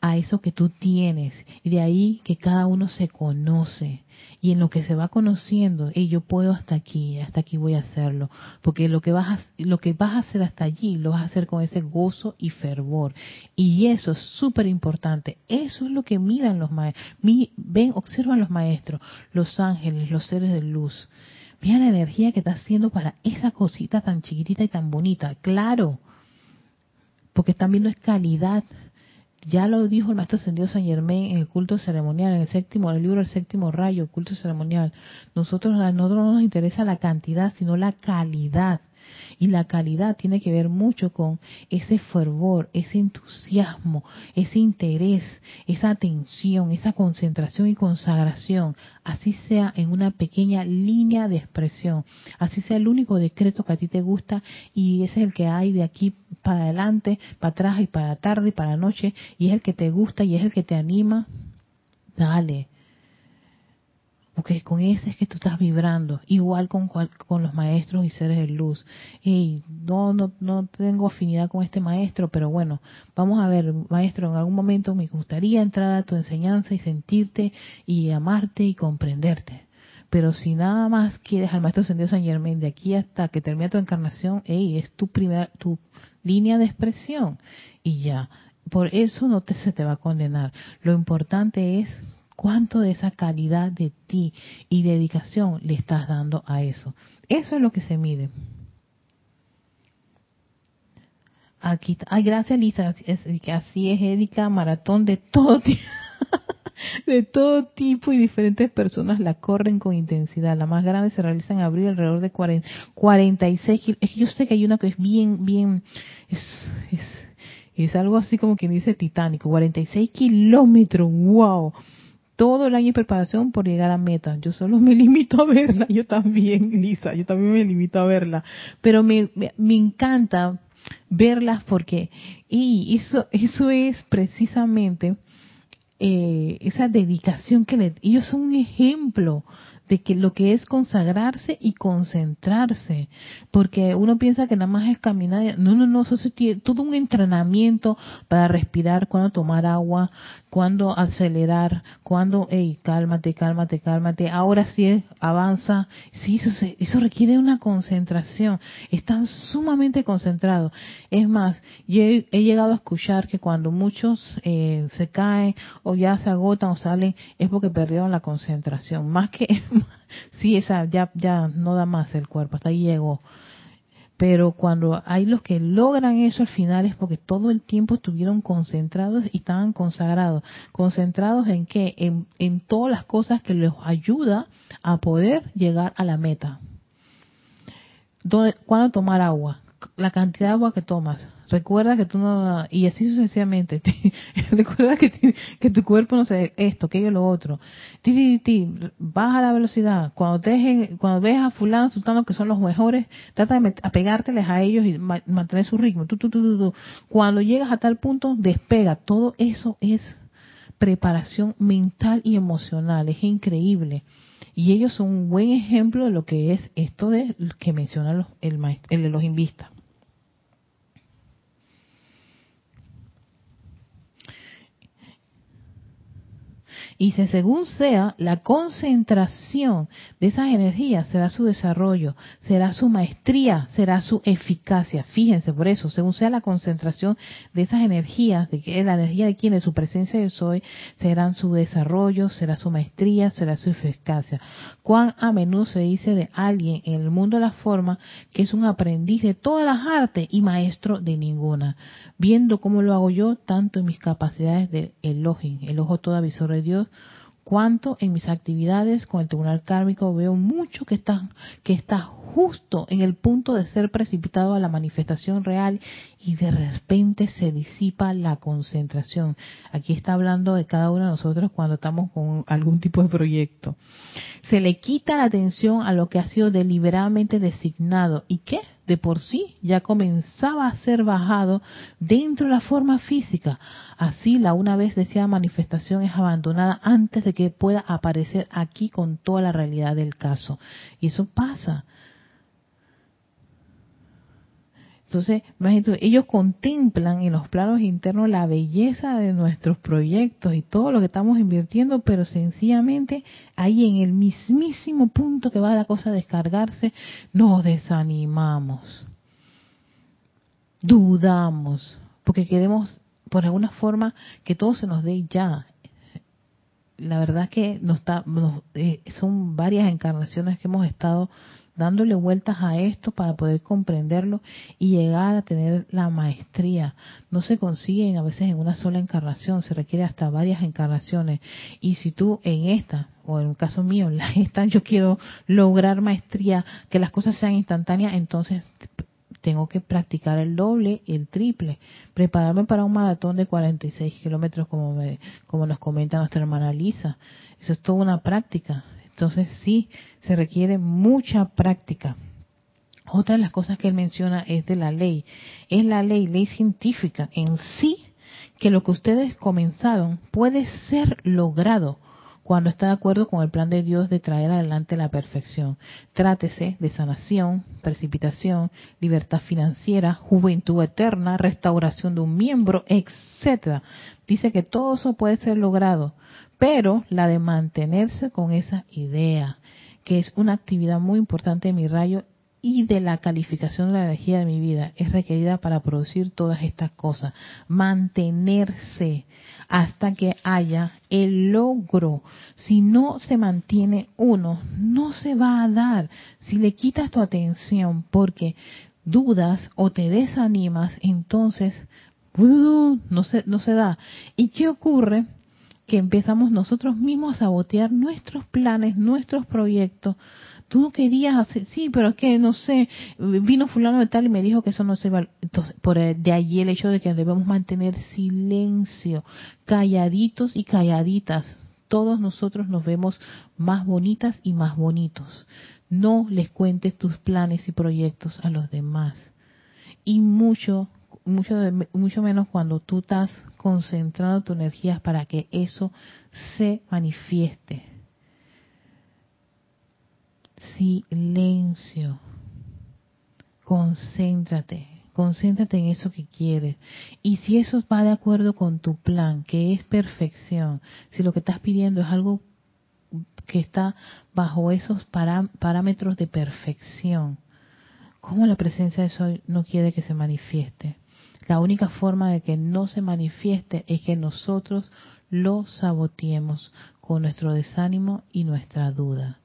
a, eso que tú tienes. Y de ahí que cada uno se conoce. Y en lo que se va conociendo, y yo puedo hasta aquí, hasta aquí voy a hacerlo. Porque lo que, vas a, lo que vas a hacer hasta allí, lo vas a hacer con ese gozo y fervor. Y eso es súper importante. Eso es lo que miran los maestros. Ven, observan los maestros, los ángeles, los seres de luz. Mira la energía que está haciendo para esa cosita tan chiquitita y tan bonita. Claro, porque están viendo es calidad. Ya lo dijo el maestro ascendido San Germain en el culto ceremonial, en el séptimo, el libro El séptimo rayo, culto ceremonial. Nosotros, a nosotros no nos interesa la cantidad, sino la calidad. Y la calidad tiene que ver mucho con ese fervor, ese entusiasmo, ese interés, esa atención, esa concentración y consagración. Así sea en una pequeña línea de expresión. Así sea el único decreto que a ti te gusta y ese es el que hay de aquí para adelante, para atrás y para tarde y para noche y es el que te gusta y es el que te anima. Dale porque con ese es que tú estás vibrando, igual con, con los maestros y seres de luz. Y no, no, no tengo afinidad con este maestro, pero bueno, vamos a ver, maestro, en algún momento me gustaría entrar a tu enseñanza y sentirte y amarte y comprenderte. Pero si nada más quieres al maestro ascendido San Germain de aquí hasta que termine tu encarnación, hey, es tu primera, tu línea de expresión y ya. Por eso no te, se te va a condenar. Lo importante es cuánto de esa calidad de ti y dedicación le estás dando a eso. Eso es lo que se mide. Aquí, ay, gracias Lisa, que así es Erika, maratón de todo tipo, *laughs* de todo tipo y diferentes personas la corren con intensidad. La más grande se realiza en abril alrededor de 40, 46 kilómetros. Es que yo sé que hay una que es bien, bien, es, es, es algo así como quien dice titánico, 46 kilómetros, wow todo el año de preparación por llegar a meta. Yo solo me *laughs* limito a verla, yo también, Lisa, yo también me limito a verla. Pero me, me, encanta verlas porque y eso, eso es precisamente eh, esa dedicación que le, ellos son un ejemplo de que lo que es consagrarse y concentrarse, porque uno piensa que nada más es caminar, no, no, no, eso es todo un entrenamiento para respirar, cuando tomar agua, cuando acelerar, cuando, hey, cálmate, cálmate, cálmate, ahora sí avanza, sí, eso, eso requiere una concentración, están sumamente concentrados. Es más, yo he, llegado a escuchar que cuando muchos eh, se caen o ya se agotan o salen, es porque perdieron la concentración, más que *laughs* *laughs* sí, esa ya, ya no da más el cuerpo, hasta ahí llegó. Pero cuando hay los que logran eso al final es porque todo el tiempo estuvieron concentrados y estaban consagrados. ¿Concentrados en qué? En, en todas las cosas que les ayuda a poder llegar a la meta. ¿Cuándo tomar agua? La cantidad de agua que tomas Recuerda que tú no, y así sucesivamente, *laughs* recuerda que, que tu cuerpo no sé esto, aquello, lo otro. Ti, ti, baja la velocidad. Cuando, te, cuando ves a fulano, sultano, que son los mejores, trata de apegárteles a ellos y mantener su ritmo. Tú, tú, tú, Cuando llegas a tal punto, despega. Todo eso es preparación mental y emocional. Es increíble. Y ellos son un buen ejemplo de lo que es esto de que menciona el, el de los invistas. Y según sea, la concentración de esas energías será su desarrollo, será su maestría, será su eficacia. Fíjense por eso, según sea la concentración de esas energías, de que la energía de quien, de su presencia de soy, serán su desarrollo, será su maestría, será su eficacia. Cuán a menudo se dice de alguien en el mundo de la forma que es un aprendiz de todas las artes y maestro de ninguna, viendo cómo lo hago yo, tanto en mis capacidades de Elohim, el ojo todo avisor de Dios, cuanto en mis actividades con el tribunal kármico veo mucho que está, que está justo en el punto de ser precipitado a la manifestación real y de repente se disipa la concentración. Aquí está hablando de cada uno de nosotros cuando estamos con algún tipo de proyecto. Se le quita la atención a lo que ha sido deliberadamente designado. ¿Y qué? De por sí ya comenzaba a ser bajado dentro de la forma física. Así la una vez deseada manifestación es abandonada antes de que pueda aparecer aquí con toda la realidad del caso. Y eso pasa. Entonces, imagínate, ellos contemplan en los planos internos la belleza de nuestros proyectos y todo lo que estamos invirtiendo, pero sencillamente ahí en el mismísimo punto que va la cosa a descargarse, nos desanimamos, dudamos, porque queremos por alguna forma que todo se nos dé ya. La verdad que nos está, eh, son varias encarnaciones que hemos estado dándole vueltas a esto para poder comprenderlo y llegar a tener la maestría. No se consiguen a veces en una sola encarnación, se requiere hasta varias encarnaciones. Y si tú en esta, o en un caso mío, en *laughs* esta yo quiero lograr maestría, que las cosas sean instantáneas, entonces tengo que practicar el doble y el triple, prepararme para un maratón de 46 kilómetros como, como nos comenta nuestra hermana Lisa. Eso es toda una práctica. Entonces sí, se requiere mucha práctica. Otra de las cosas que él menciona es de la ley. Es la ley, ley científica en sí, que lo que ustedes comenzaron puede ser logrado cuando está de acuerdo con el plan de Dios de traer adelante la perfección. Trátese de sanación, precipitación, libertad financiera, juventud eterna, restauración de un miembro, etcétera. Dice que todo eso puede ser logrado pero la de mantenerse con esa idea, que es una actividad muy importante de mi rayo y de la calificación de la energía de mi vida, es requerida para producir todas estas cosas. Mantenerse hasta que haya el logro. Si no se mantiene uno, no se va a dar. Si le quitas tu atención porque dudas o te desanimas, entonces uh, no se, no se da. ¿Y qué ocurre? que empezamos nosotros mismos a sabotear nuestros planes, nuestros proyectos. Tú querías hacer, sí, pero es que no sé, vino fulano de tal y me dijo que eso no se va. Entonces, por de allí el hecho de que debemos mantener silencio, calladitos y calladitas. Todos nosotros nos vemos más bonitas y más bonitos. No les cuentes tus planes y proyectos a los demás. Y mucho mucho, mucho menos cuando tú estás concentrando tu energía para que eso se manifieste. Silencio. Concéntrate. Concéntrate en eso que quieres. Y si eso va de acuerdo con tu plan, que es perfección, si lo que estás pidiendo es algo que está bajo esos parámetros de perfección, ¿cómo la presencia de eso no quiere que se manifieste? La única forma de que no se manifieste es que nosotros lo saboteemos con nuestro desánimo y nuestra duda.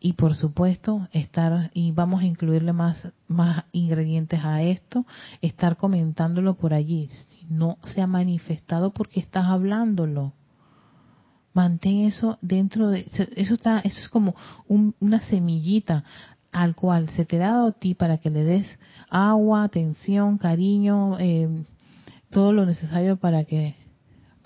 Y por supuesto, estar, y vamos a incluirle más, más ingredientes a esto, estar comentándolo por allí. Si no se ha manifestado porque estás hablándolo. Mantén eso dentro de, eso está, eso es como una semillita al cual se te dado a ti para que le des agua, atención, cariño, eh, todo lo necesario para que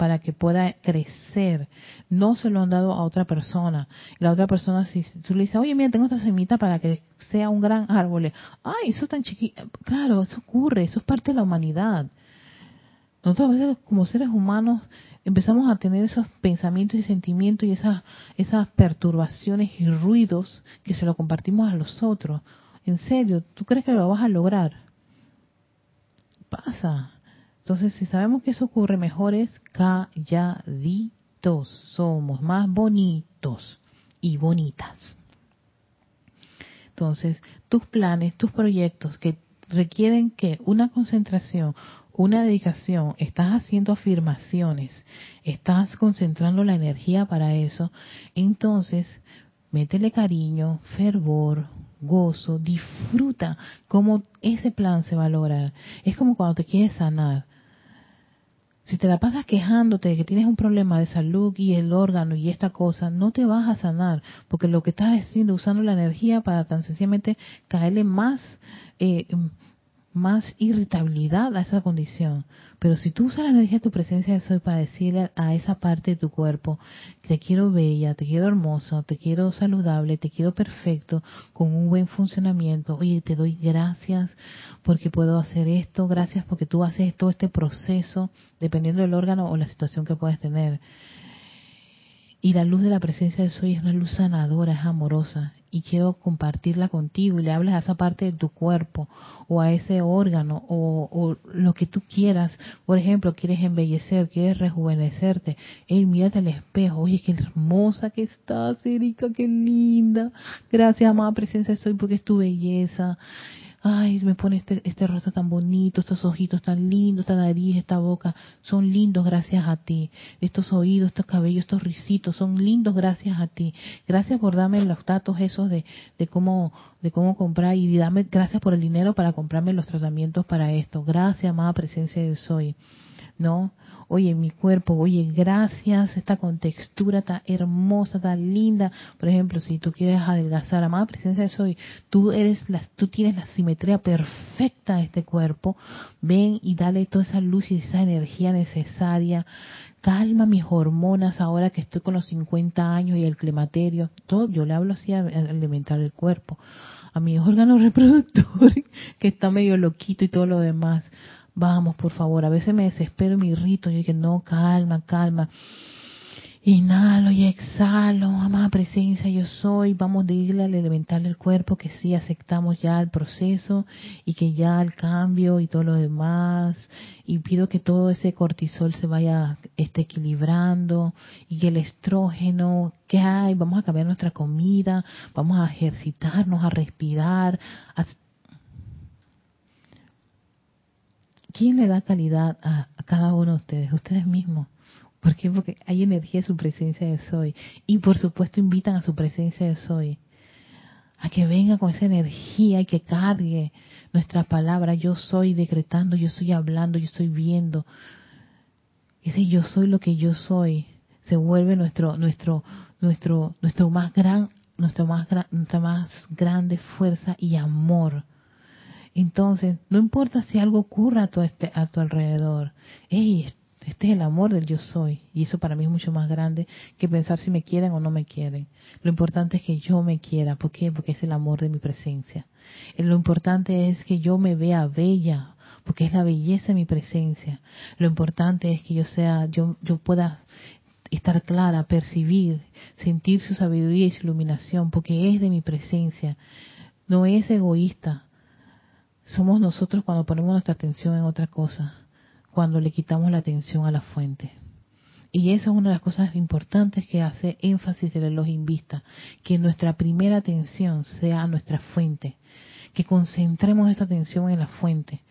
para que pueda crecer. No se lo han dado a otra persona. La otra persona, si tú le dices, oye, mira, tengo esta semita para que sea un gran árbol. Ay, eso es tan chiquito. Claro, eso ocurre, eso es parte de la humanidad. Nosotros a veces como seres humanos empezamos a tener esos pensamientos y sentimientos y esas, esas perturbaciones y ruidos que se lo compartimos a los otros. En serio, ¿tú crees que lo vas a lograr? Pasa. Entonces, si sabemos que eso ocurre, mejor es calladito. bonitos somos, más bonitos y bonitas. Entonces, tus planes, tus proyectos que requieren que una concentración, una dedicación, estás haciendo afirmaciones, estás concentrando la energía para eso, entonces métele cariño, fervor, gozo, disfruta cómo ese plan se va a lograr. Es como cuando te quieres sanar. Si te la pasas quejándote de que tienes un problema de salud y el órgano y esta cosa, no te vas a sanar, porque lo que estás haciendo, usando la energía para tan sencillamente caerle más eh, más irritabilidad a esa condición. Pero si tú usas la energía de tu presencia de soy para decirle a esa parte de tu cuerpo, te quiero bella, te quiero hermoso, te quiero saludable, te quiero perfecto, con un buen funcionamiento, oye, te doy gracias porque puedo hacer esto, gracias porque tú haces todo este proceso, dependiendo del órgano o la situación que puedas tener. Y la luz de la presencia de soy es una luz sanadora, es amorosa. Y quiero compartirla contigo y le hablas a esa parte de tu cuerpo o a ese órgano o, lo que tú quieras. Por ejemplo, quieres embellecer, quieres rejuvenecerte. Ey, mírate al espejo. Oye, qué hermosa que estás, Erika, qué linda. Gracias, amada presencia soy, porque es tu belleza ay, me pone este, este rostro tan bonito, estos ojitos tan lindos, esta nariz, esta boca, son lindos gracias a ti. Estos oídos, estos cabellos, estos risitos, son lindos gracias a ti. Gracias por darme los datos esos de, de cómo de cómo comprar y dame gracias por el dinero para comprarme los tratamientos para esto. Gracias, amada presencia de Soy. ¿No? Oye, mi cuerpo, oye, gracias, esta contextura tan hermosa, tan linda. Por ejemplo, si tú quieres adelgazar, amada presencia de soy, tú eres la, tú tienes la simetría perfecta de este cuerpo. Ven y dale toda esa luz y esa energía necesaria. Calma mis hormonas ahora que estoy con los 50 años y el climaterio. Todo, yo le hablo así a alimentar el cuerpo a mi órgano *laughs* reproductor que está medio loquito y todo lo demás. Vamos, por favor. A veces me desespero y me irrito. Yo dije, no, calma, calma. Inhalo y exhalo, amada presencia, yo soy. Vamos a irle al elemental del cuerpo que sí aceptamos ya el proceso y que ya el cambio y todo lo demás. Y pido que todo ese cortisol se vaya esté equilibrando y que el estrógeno que hay, vamos a cambiar nuestra comida, vamos a ejercitarnos, a respirar, a ¿Quién le da calidad a, cada uno de ustedes? Ustedes mismos. ¿Por qué? Porque hay energía en su presencia de soy. Y por supuesto invitan a su presencia de soy. A que venga con esa energía y que cargue nuestra palabra. Yo soy decretando, yo estoy hablando, yo estoy viendo. Ese yo soy lo que yo soy. Se vuelve nuestro, nuestro, nuestro, nuestro más gran, nuestro más, nuestra más grande fuerza y amor entonces, no importa si algo ocurra a tu, este, a tu alrededor. Ey, este es el amor del yo soy. Y eso para mí es mucho más grande que pensar si me quieren o no me quieren. Lo importante es que yo me quiera. ¿Por qué? Porque es el amor de mi presencia. Eh, lo importante es que yo me vea bella. Porque es la belleza de mi presencia. Lo importante es que yo sea, yo, yo pueda estar clara, percibir, sentir su sabiduría y su iluminación, porque es de mi presencia. No es egoísta, somos nosotros cuando ponemos nuestra atención en otra cosa, cuando le quitamos la atención a la fuente. Y esa es una de las cosas importantes que hace énfasis el reloj invista, que nuestra primera atención sea a nuestra fuente, que concentremos esa atención en la fuente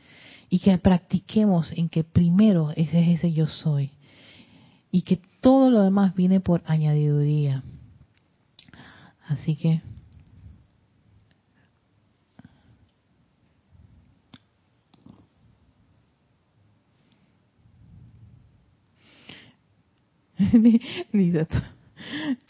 y que practiquemos en que primero ese es ese yo soy y que todo lo demás viene por añadiduría. Así que *laughs*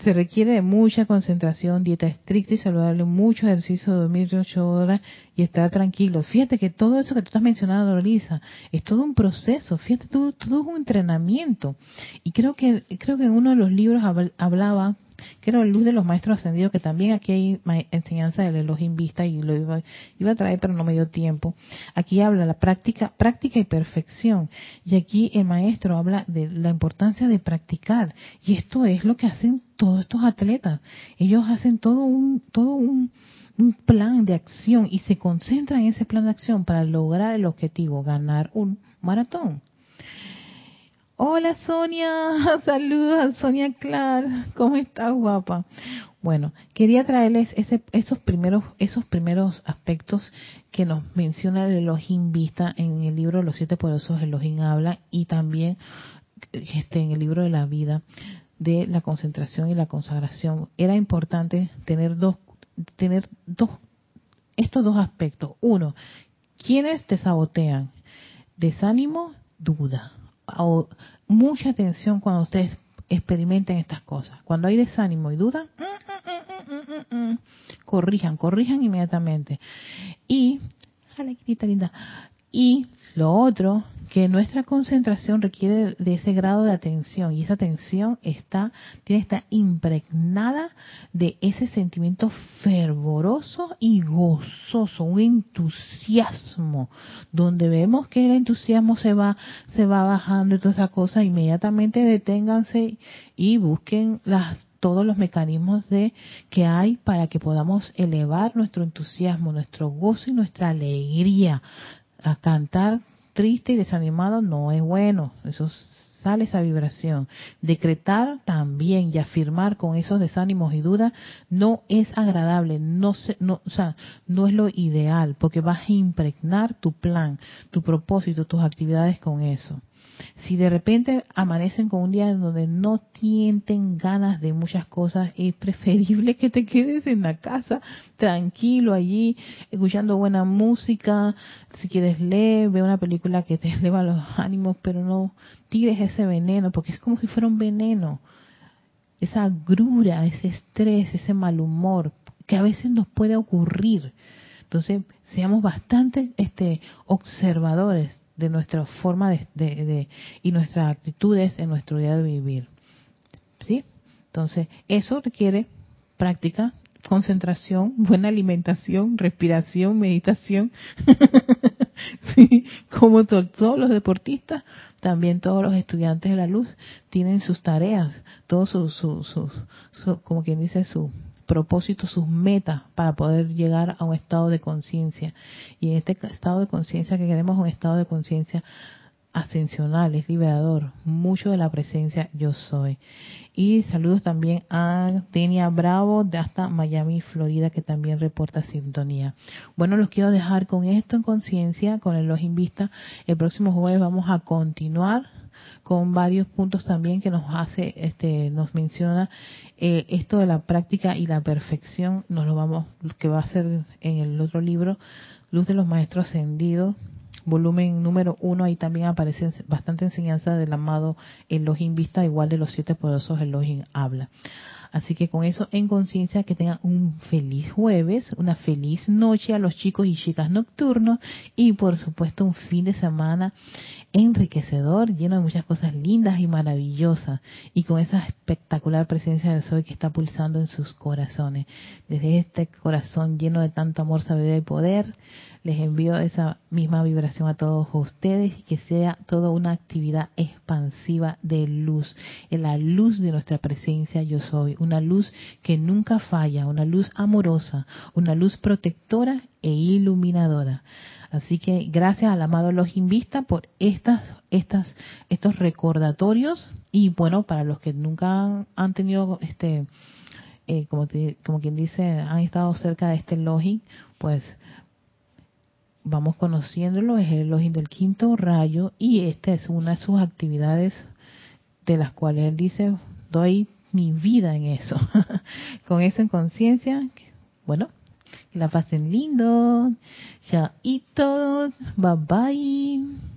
Se requiere de mucha concentración, dieta estricta y saludable, mucho ejercicio, dormir ocho horas y estar tranquilo. Fíjate que todo eso que tú estás mencionando, Lisa, es todo un proceso. Fíjate, todo, todo es un entrenamiento. Y creo que creo que en uno de los libros hablaba que era luz de los maestros ascendidos, que también aquí hay enseñanza del Elohim Vista y lo iba, iba, a traer, pero no me dio tiempo. Aquí habla la práctica, práctica y perfección. Y aquí el maestro habla de la importancia de practicar. Y esto es lo que hacen todos estos atletas. Ellos hacen todo un, todo un plan de acción y se concentran en ese plan de acción para lograr el objetivo, ganar un maratón. Hola Sonia, *laughs* saludos Sonia Clar, ¿cómo estás guapa? Bueno, quería traerles ese, esos primeros esos primeros aspectos que nos menciona el Elohim Vista en el libro Los siete poderosos Elohim habla y también este en el libro de la vida de la concentración y la consagración. Era importante tener dos tener dos estos dos aspectos. Uno, ¿quiénes te sabotean? Desánimo, duda. O mucha atención cuando ustedes experimenten estas cosas. Cuando hay desánimo y duda, mm, mm, mm, corrijan, corrijan inmediatamente. Y, linda. Y lo otro, que nuestra concentración requiere de ese grado de atención y esa atención está tiene estar impregnada de ese sentimiento fervoroso y gozoso, un entusiasmo, donde vemos que el entusiasmo se va se va bajando y toda esa cosa, inmediatamente deténganse y busquen las todos los mecanismos de que hay para que podamos elevar nuestro entusiasmo, nuestro gozo y nuestra alegría a cantar triste y desanimado no es bueno. Eso sale esa vibración. Decretar también y afirmar con esos desánimos y dudas no es agradable, no, se, no, no es lo ideal, porque vas a impregnar tu plan, tu propósito, tus actividades con eso. Si de repente amanecen con un día en donde no tienten ganas de muchas cosas, es preferible que te quedes en la casa tranquilo allí, escuchando buena música. Si quieres leer, ve una película que te *laughs* eleva los ánimos, pero no tires ese veneno, porque es como si fuera un veneno. Esa grura, ese estrés, ese mal humor, que a veces nos puede ocurrir. Entonces, seamos bastante este, observadores de nuestra forma de, y nuestras actitudes en nuestro día de vivir. ¿Sí? Entonces, eso requiere práctica, concentración, *laughs* buena alimentación, respiración, meditación. *laughs* sí, como todos los deportistas, también todos los estudiantes de la luz tienen sus tareas, todos sus, sus, como quien dice, su propósitos, sus metas para poder llegar a un estado de conciencia. Y en este estado de conciencia que queremos un estado de conciencia ascensional, es liberador, mucho de la presencia yo soy. Y saludos también a Tenia Bravo de hasta Miami, Florida, que también reporta sintonía. Bueno, los quiero dejar con esto en conciencia, con el ojo en vista. El próximo jueves vamos a continuar con varios puntos también que nos hace, este, nos menciona eh, esto de la práctica y la perfección, nos lo vamos, que va a ser en el otro libro, Luz de los Maestros Ascendidos, volumen número uno, ahí también aparece bastante enseñanza del amado Elohim Vista, igual de los siete poderosos Elohim habla. Así que con eso en conciencia que tengan un feliz jueves, una feliz noche a los chicos y chicas nocturnos y por supuesto un fin de semana enriquecedor, lleno de muchas cosas lindas y maravillosas y con esa espectacular presencia del sol que está pulsando en sus corazones. Desde este corazón lleno de tanto amor, sabiduría y poder, les envío esa misma vibración a todos ustedes y que sea toda una actividad expansiva de luz, en la luz de nuestra presencia yo soy, una luz que nunca falla, una luz amorosa, una luz protectora e iluminadora. Así que gracias al amado los Vista por estas, estas, estos recordatorios y bueno, para los que nunca han, tenido este, eh, como, como quien dice, han estado cerca de este login, pues vamos conociéndolo, es el login del quinto rayo y esta es una de sus actividades de las cuales él dice, doy mi vida en eso. *laughs* Con eso en conciencia, bueno, que la pasen lindo. Todos, bye bye.